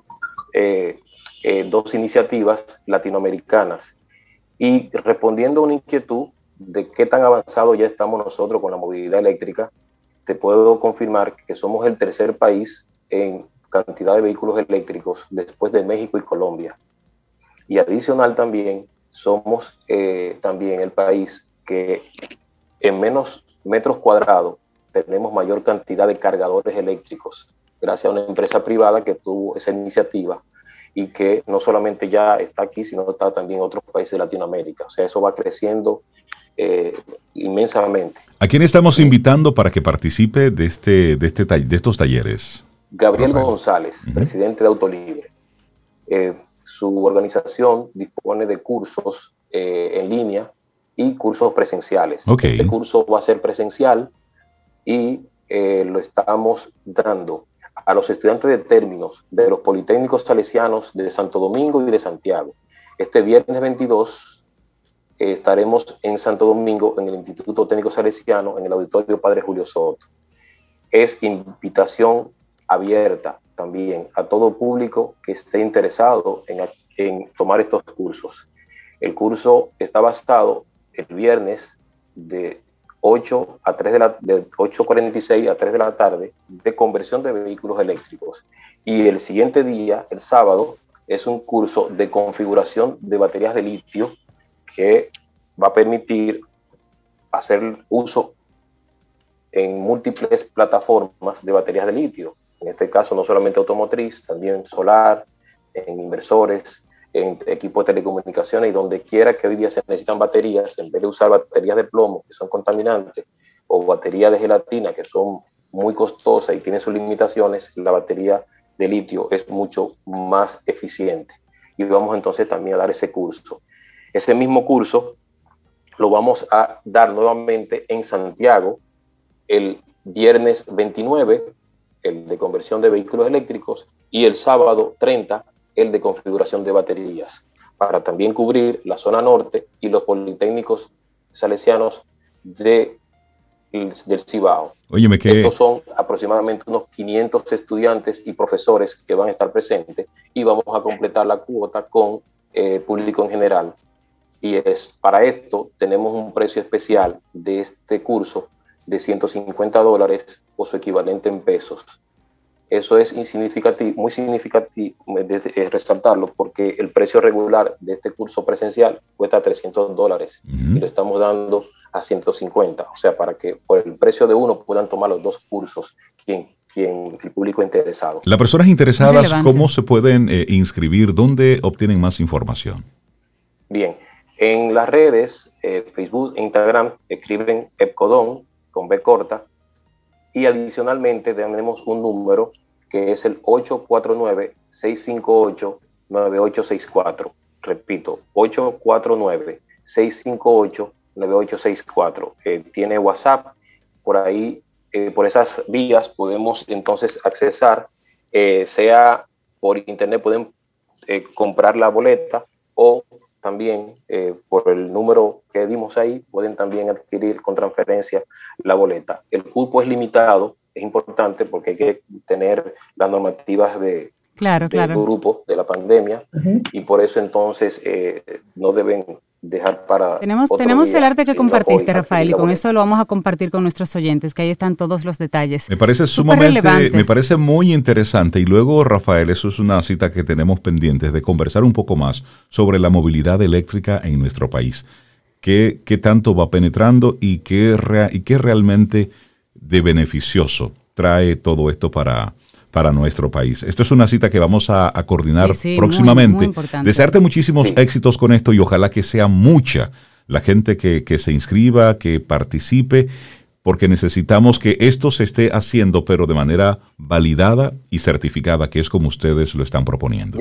eh, eh, dos iniciativas latinoamericanas. Y respondiendo a una inquietud de qué tan avanzado ya estamos nosotros con la movilidad eléctrica, te puedo confirmar que somos el tercer país en cantidad de vehículos eléctricos después de México y Colombia. Y adicional también somos eh, también el país que en menos metros cuadrados tenemos mayor cantidad de cargadores eléctricos, gracias a una empresa privada que tuvo esa iniciativa y que no solamente ya está aquí, sino está también en otros países de Latinoamérica. O sea, eso va creciendo eh, inmensamente. ¿A quién estamos invitando para que participe de, este, de, este, de estos talleres? Gabriel González, presidente de Autolibre. Eh, su organización dispone de cursos eh, en línea y cursos presenciales. Este curso va a ser presencial y eh, lo estamos dando a los estudiantes de términos de los Politécnicos Salesianos de Santo Domingo y de Santiago. Este viernes 22 eh, estaremos en Santo Domingo, en el Instituto Técnico Salesiano, en el Auditorio Padre Julio Soto. Es invitación abierta también a todo público que esté interesado en, tomar estos cursos. El curso está basado el viernes de 8 a 3 de la de 8:46 a 3 de la tarde de conversión de vehículos eléctricos. Y el siguiente día, el sábado, es un curso de configuración de baterías de litio que va a permitir hacer uso en múltiples plataformas de baterías de litio, en este caso no solamente automotriz, también solar, en inversores, en equipos de telecomunicaciones y donde quiera que hoy día necesitan baterías, en vez de usar baterías de plomo que son contaminantes o baterías de gelatina que son muy costosas y tienen sus limitaciones, la batería de litio es mucho más eficiente. Y vamos entonces también a dar ese curso. Ese mismo curso lo vamos a dar nuevamente en Santiago el viernes 29 el de conversión de vehículos eléctricos, y el sábado 30 el de configuración de baterías, para también cubrir la zona norte y los politécnicos salesianos de, del Cibao. Óyeme que... Estos son aproximadamente unos 500 estudiantes y profesores que van a estar presentes y vamos a completar la cuota con eh, público en general. Y es para esto tenemos un precio especial de este curso de 150 dólares o su equivalente en pesos. Eso es insignificativo, muy significativo resaltarlo porque el precio regular de este curso presencial cuesta 300 dólares y lo estamos dando a 150. O sea, para que por el precio de uno puedan tomar los dos cursos quien, quien el público interesado. Las personas interesadas, ¿cómo se pueden eh, inscribir? ¿Dónde obtienen más información? Bien, en las redes, eh, Facebook e Instagram, escriben EPCODON con B corta y adicionalmente tenemos un número que es el 849-658-9864. Repito, 849-658-9864. Eh, tiene WhatsApp, por ahí, eh, por esas vías podemos entonces accesar, eh, sea por internet pueden comprar la boleta o también por el número que dimos ahí pueden también adquirir con transferencia la boleta. El cupo es limitado, es importante porque hay que tener las normativas de, claro, grupo de la pandemia y por eso entonces eh, no deben dejar para tenemos tenemos el arte que compartiste Rafael y con eso lo vamos a compartir con nuestros oyentes que ahí están todos los detalles. Me parece sumamente me parece muy interesante. Y luego Rafael eso es una cita que tenemos pendientes de conversar un poco más sobre la movilidad eléctrica en nuestro país. Qué, qué tanto va penetrando y qué, y qué realmente de beneficioso trae todo esto para, para nuestro país. Esto es una cita que vamos a, coordinar próximamente. Desearte muchísimos éxitos con esto y ojalá que sea mucha la gente que, que, se inscriba, que participe, porque necesitamos que esto se esté haciendo, pero de manera validada y certificada, que es como ustedes lo están proponiendo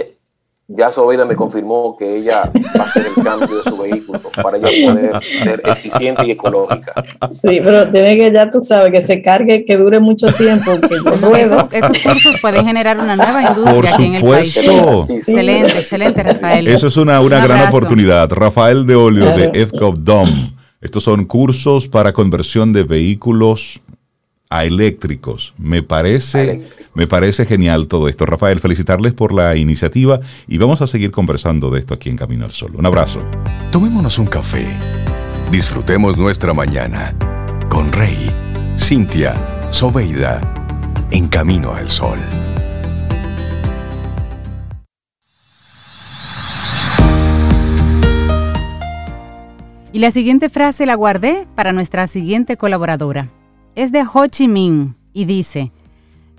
ya Sobeida me confirmó que ella va a hacer el cambio de su vehículo para ella poder ser eficiente y ecológica. Sí, pero tiene que ya tú sabes que se cargue, que dure mucho tiempo. esos, esos, cursos pueden generar una nueva industria aquí en el país. Excelente, excelente, Rafael. Eso es una, una gran oportunidad. Rafael de Olio de FCOP DOM. Estos son cursos para conversión de vehículos a eléctricos. Me parece, me parece genial todo esto. Rafael, felicitarles por la iniciativa y vamos a seguir conversando de esto aquí en Camino al Sol. Un abrazo. Tomémonos un café. Disfrutemos nuestra mañana con Rey, Cintia, Soveida, en Camino al Sol. Y la siguiente frase la guardé para nuestra siguiente colaboradora es de Ho Chi Minh y dice,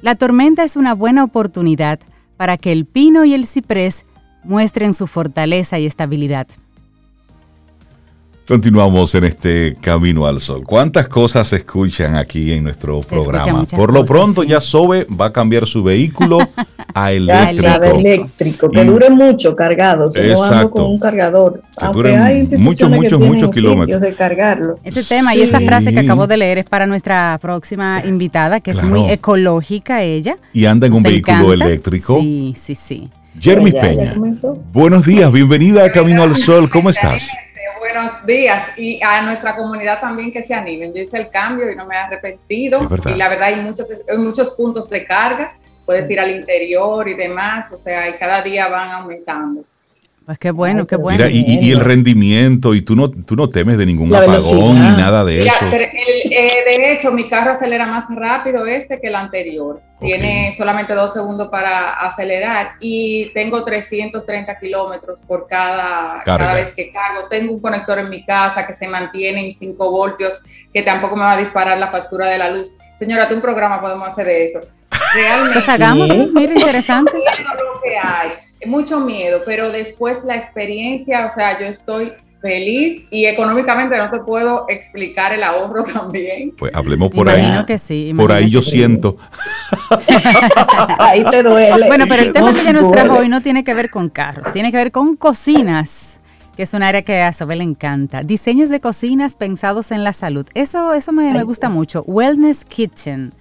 La tormenta es una buena oportunidad para que el pino y el ciprés muestren su fortaleza y estabilidad. Continuamos en este Camino al Sol. ¿Cuántas cosas se escuchan aquí en nuestro programa? Por lo pronto ya Sobe va a cambiar su vehículo a eléctrico. eléctrico, que dure mucho cargado, si no ando con un cargador. Aunque hay muchos, muchos, muchos kilómetros. de cargarlo. Ese tema y esa frase que acabo de leer es para nuestra próxima invitada, que es muy ecológica ella. Y anda en un vehículo eléctrico. Sí, sí, sí. Jeremy Peña. Buenos días, bienvenida a Camino al Sol, ¿cómo estás? Buenos días. Y a nuestra comunidad también que se animen. Yo hice el cambio y no me he arrepentido. Y la verdad hay muchos, muchos puntos de carga, puedes ir al interior y demás, o sea, y cada día van aumentando. Pues qué bueno, qué bueno. Mira, y, el rendimiento, y tú no, tú no temes de ningún apagón ni nada de eso. Eh, de hecho, mi carro acelera más rápido este que el anterior. Tiene solamente dos segundos para acelerar y tengo 330 kilómetros por cada, cada vez que cargo. Tengo un conector en mi casa que se mantiene en 5 voltios, que tampoco me va a disparar la factura de la luz. Señora, tú un programa podemos hacer de eso. Realmente. Pues hagamos, mira, interesante. Lo que hay mucho miedo, pero después la experiencia, o sea, yo estoy feliz y económicamente no te puedo explicar el ahorro también. Pues hablemos por ahí. Que sí, por ahí yo siento. ahí te duele. Bueno, pero el tema que ya nos trajo hoy no tiene que ver con carros, tiene que ver con cocinas que es un área que a Sobe le encanta. Diseños de cocinas pensados en la salud. Eso, eso me, gusta mucho. Wellness Kitchen.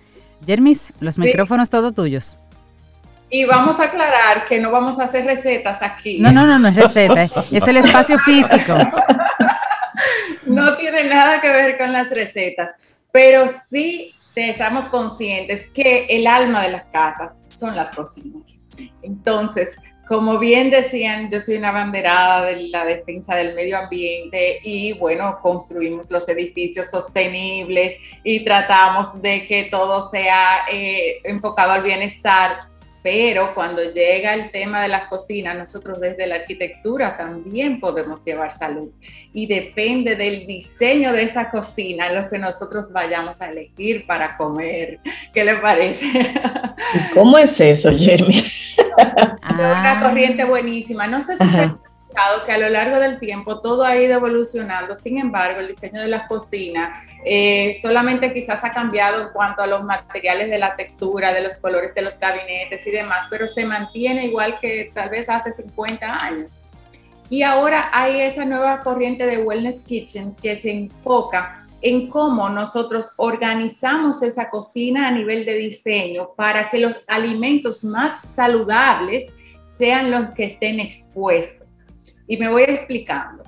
Jermis, los micrófonos todos tuyos. Y vamos a aclarar que no vamos a hacer recetas aquí. No, no, no, no es receta, es el espacio físico. No tiene nada que ver con las recetas, pero sí estamos conscientes que el alma de las casas son las cocinas. Entonces, como bien decían, yo soy una banderada de la defensa del medio ambiente y bueno, construimos los edificios sostenibles y tratamos de que todo sea eh, enfocado al bienestar. Pero cuando llega el tema de las cocinas, nosotros desde la arquitectura también podemos llevar salud. Y depende del diseño de esa cocina lo que nosotros vayamos a elegir para comer. ¿Qué le parece? ¿Cómo es eso, Jeremy? Una ah. corriente buenísima. No sé si que a lo largo del tiempo todo ha ido evolucionando, sin embargo, el diseño de las cocinas eh, solamente quizás ha cambiado en cuanto a los materiales de la textura, de los colores de los gabinetes y demás, pero se mantiene igual que tal vez hace 50 años. Y ahora hay esa nueva corriente de Wellness Kitchen que se enfoca en cómo nosotros organizamos esa cocina a nivel de diseño para que los alimentos más saludables sean los que estén expuestos y me voy explicando.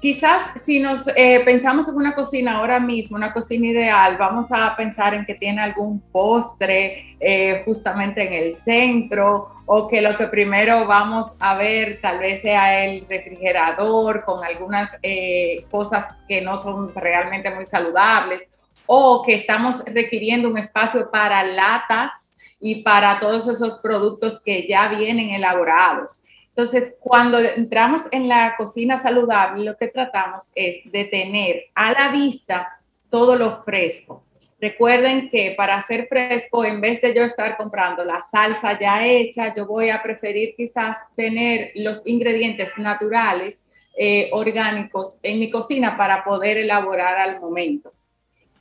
Quizás si nos eh, pensamos en una cocina ahora mismo, una cocina ideal, vamos a pensar en que tiene algún postre eh, justamente en el centro o que lo que primero vamos a ver tal vez sea el refrigerador con algunas eh, cosas que no son realmente muy saludables o que estamos requiriendo un espacio para latas y para todos esos productos que ya vienen elaborados. Entonces, cuando entramos en la cocina saludable, lo que tratamos es de tener a la vista todo lo fresco. Recuerden que para hacer fresco, en vez de yo estar comprando la salsa ya hecha, yo voy a preferir quizás tener los ingredientes naturales, eh, orgánicos en mi cocina para poder elaborar al momento.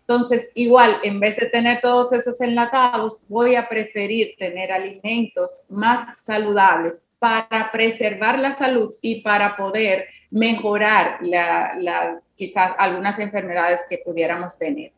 Entonces, igual, en vez de tener todos esos enlatados, voy a preferir tener alimentos más saludables para preservar la salud y para poder mejorar la, quizás algunas enfermedades que pudiéramos tener.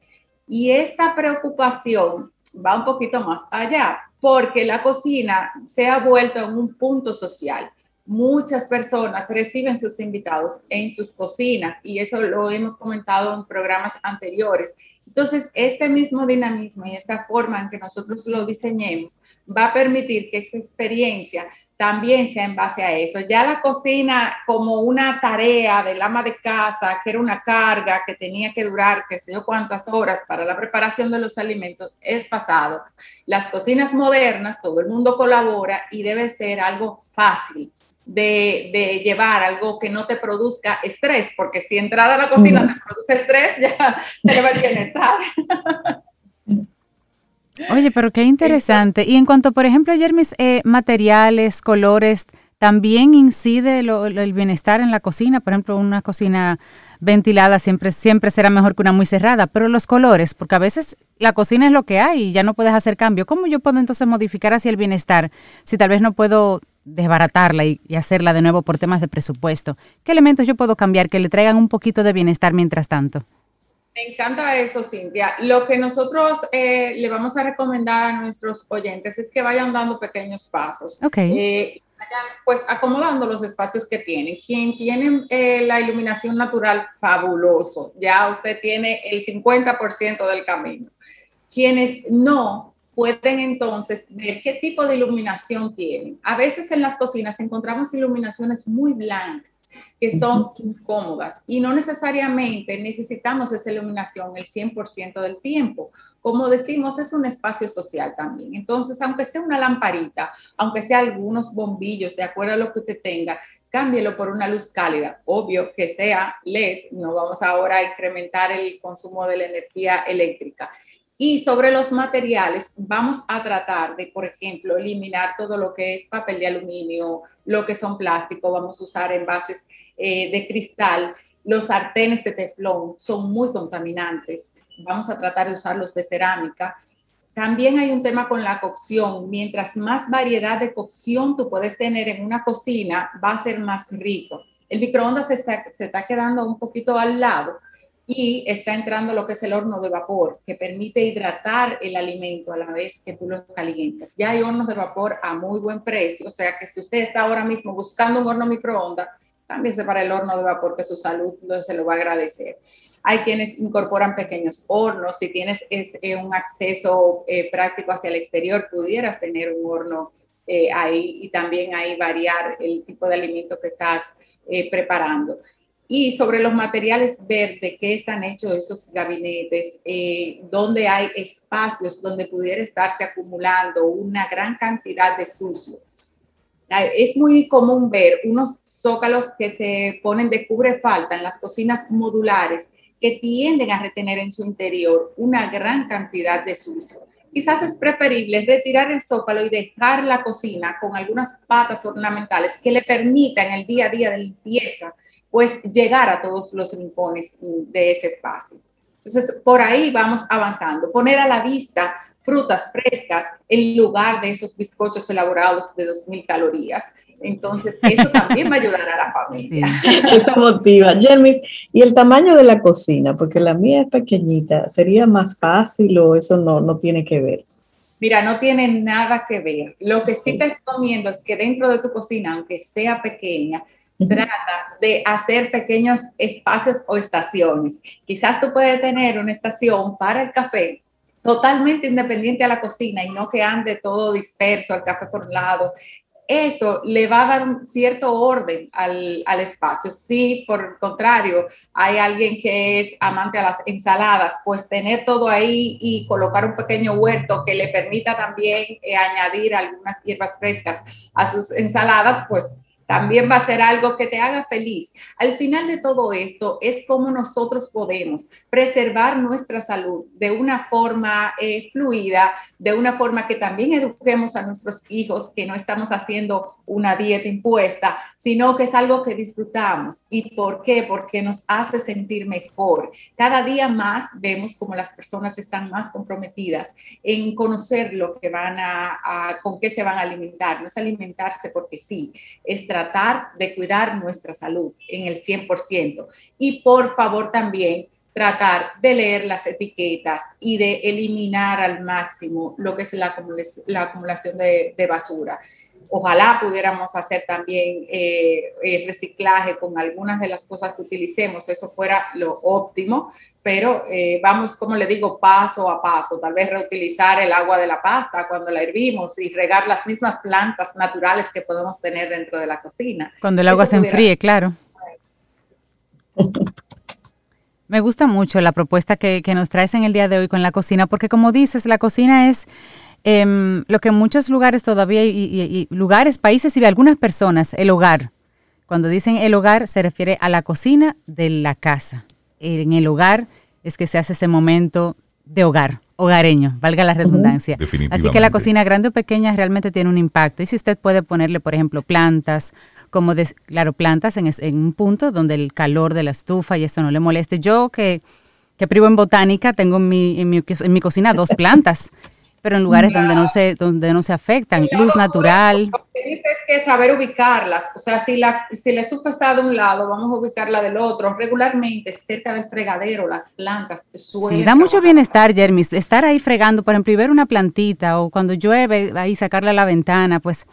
Y esta preocupación va un poquito más allá, porque la cocina se ha vuelto en un punto social muchas personas reciben sus invitados en sus cocinas y eso lo hemos comentado en programas anteriores. Entonces, este mismo dinamismo y esta forma en que nosotros lo diseñemos va a permitir que esa experiencia también sea en base a eso. Ya la cocina como una tarea del ama de casa, que era una carga que tenía que durar, qué sé yo cuántas horas para la preparación de los alimentos, es pasado. Las cocinas modernas, todo el mundo colabora y debe ser algo fácil de, llevar algo que no te produzca estrés, porque si entrar a la cocina te produce estrés, ya se le va el bienestar. Oye, pero qué interesante. Y en cuanto, por ejemplo, ayer mis eh, materiales, colores, también incide el bienestar en la cocina. Por ejemplo, una cocina ventilada siempre, siempre será mejor que una muy cerrada, pero los colores, porque a veces la cocina es lo que hay y ya no puedes hacer cambio. ¿Cómo yo puedo entonces modificar hacia el bienestar si tal vez no puedo desbaratarla y, hacerla de nuevo por temas de presupuesto? ¿Qué elementos yo puedo cambiar que le traigan un poquito de bienestar mientras tanto? Me encanta eso, Cintia. Lo que nosotros eh, le vamos a recomendar a nuestros oyentes es que vayan dando pequeños pasos. Ok. Eh, vayan pues acomodando los espacios que tienen. Quien tiene eh, la iluminación natural, fabuloso. Ya usted tiene el 50% del camino. Quienes no, pueden entonces ver qué tipo de iluminación tienen. A veces en las cocinas encontramos iluminaciones muy blancas que son incómodas y no necesariamente necesitamos esa iluminación el 100% del tiempo. Como decimos, es un espacio social también. Entonces, aunque sea una lamparita, aunque sea algunos bombillos, de acuerdo a lo que usted tenga, cámbielo por una luz cálida. Obvio que sea LED, no vamos ahora a incrementar el consumo de la energía eléctrica. Y sobre los materiales, vamos a tratar de, por ejemplo, eliminar todo lo que es papel de aluminio, lo que son plástico, vamos a usar envases eh, de cristal. Los sartenes de teflón son muy contaminantes, vamos a tratar de usarlos de cerámica. También hay un tema con la cocción. Mientras más variedad de cocción tú puedes tener en una cocina, va a ser más rico. El microondas se está quedando un poquito al lado, y está entrando lo que es el horno de vapor, que permite hidratar el alimento a la vez que tú lo calientas. Ya hay hornos de vapor a muy buen precio, o sea que si usted está ahora mismo buscando un horno microondas, cámbiese para el horno de vapor, que su salud se lo va a agradecer. Hay quienes incorporan pequeños hornos, si tienes es, eh, un acceso eh, práctico hacia el exterior, pudieras tener un horno eh, ahí y también ahí variar el tipo de alimento que estás preparando. Y sobre los materiales verdes, ¿qué están hechos esos gabinetes? Eh, donde hay espacios donde pudiera estarse acumulando una gran cantidad de sucio. Es muy común ver unos zócalos que se ponen de cubre falta en las cocinas modulares que tienden a retener en su interior una gran cantidad de sucio. Quizás es preferible retirar el zócalo y dejar la cocina con algunas patas ornamentales que le permitan el día a día de limpieza, pues llegar a todos los rincones de ese espacio. Entonces, por ahí vamos avanzando. Poner a la vista frutas frescas en lugar de esos bizcochos elaborados de 2.000 calorías. Entonces, eso también va a ayudar a la familia. Eso motiva. Jermis, ¿y el tamaño de la cocina? Porque la mía es pequeñita. ¿Sería más fácil o eso no, no tiene que ver? Mira, no tiene nada que ver. Lo que sí te recomiendo es que dentro de tu cocina, aunque sea pequeña, trata de hacer pequeños espacios o estaciones. Quizás tú puedes tener una estación para el café totalmente independiente a la cocina y no que ande todo disperso, el café por un lado. Eso le va a dar un cierto orden al, al espacio. Si por el contrario hay alguien que es amante a las ensaladas, pues tener todo ahí y colocar un pequeño huerto que le permita también eh, añadir algunas hierbas frescas a sus ensaladas, pues también va a ser algo que te haga feliz. Al final de todo esto es cómo nosotros podemos preservar nuestra salud de una forma eh, fluida, de una forma que también eduquemos a nuestros hijos, que no estamos haciendo una dieta impuesta, sino que es algo que disfrutamos. ¿Y por qué? Porque nos hace sentir mejor. Cada día más vemos como las personas están más comprometidas en conocer lo que van a, con qué se van a alimentar. No es alimentarse porque sí, es tratar de cuidar nuestra salud en el 100%. Y por favor también tratar de leer las etiquetas y de eliminar al máximo lo que es la, acumulación de, basura. Ojalá pudiéramos hacer también eh, eh, reciclaje con algunas de las cosas que utilicemos, eso fuera lo óptimo, pero eh, vamos, como le digo, paso a paso, tal vez reutilizar el agua de la pasta cuando la hervimos y regar las mismas plantas naturales que podemos tener dentro de la cocina. Cuando el agua se enfríe, claro. Me gusta mucho la propuesta que, que, nos traes en el día de hoy con la cocina, porque como dices, la cocina es em, lo que en muchos lugares todavía, y, lugares, países y algunas personas, el hogar. Cuando dicen el hogar, se refiere a la cocina de la casa en el hogar es que se hace ese momento de hogar, hogareño, valga la redundancia. Así que la cocina grande o pequeña realmente tiene un impacto. Y si usted puede ponerle, por ejemplo, plantas, como, de, claro, plantas en, un punto donde el calor de la estufa y eso no le moleste. Yo que, que privo en botánica, tengo en mi, en mi, en mi cocina dos plantas pero en lugares donde no se donde no se afectan, luz natural. Lo que dices es que saber ubicarlas, o sea, si la, si la estufa está de un lado, vamos a ubicarla del otro, regularmente cerca del fregadero, las plantas suelen... Sí, da mucho bienestar, Jermis, estar ahí fregando, por ejemplo, y ver una plantita, o cuando llueve, ahí sacarla a la ventana, pues...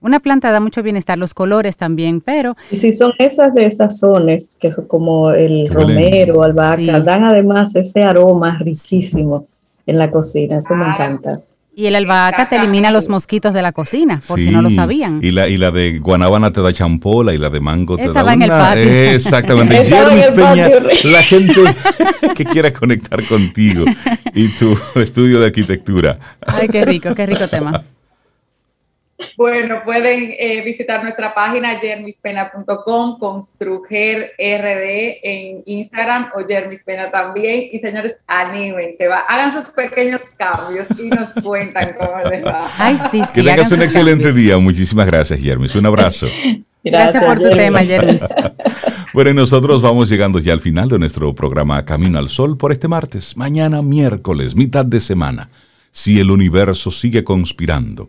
Una planta da mucho bienestar, los colores también, pero... Y si son esas de esas zonas, que son como el romero, albahaca, dan además ese aroma riquísimo en la cocina, eso me encanta. Y el albahaca te elimina los mosquitos de la cocina, por si no lo sabían. Y la, y la de guanábana te da champola y la de mango te da va en el patio. Exactamente. Esa en el patio. la gente que quiera conectar contigo y tu estudio de arquitectura. Ay, qué rico, qué rico tema. Bueno, pueden eh, visitar nuestra página jermispena.com, construger RD en Instagram o jermispena también. Y señores, anímense, va, hagan sus pequeños cambios y nos cuentan cómo les va. Ay, sí, sí. Que tengas un excelente día. Muchísimas gracias, Jermis. Un abrazo. Gracias, por tu tema, Jermis. bueno, nosotros vamos llegando ya al final de nuestro programa Camino al Sol por este martes. Mañana, miércoles, mitad de semana. Si el universo sigue conspirando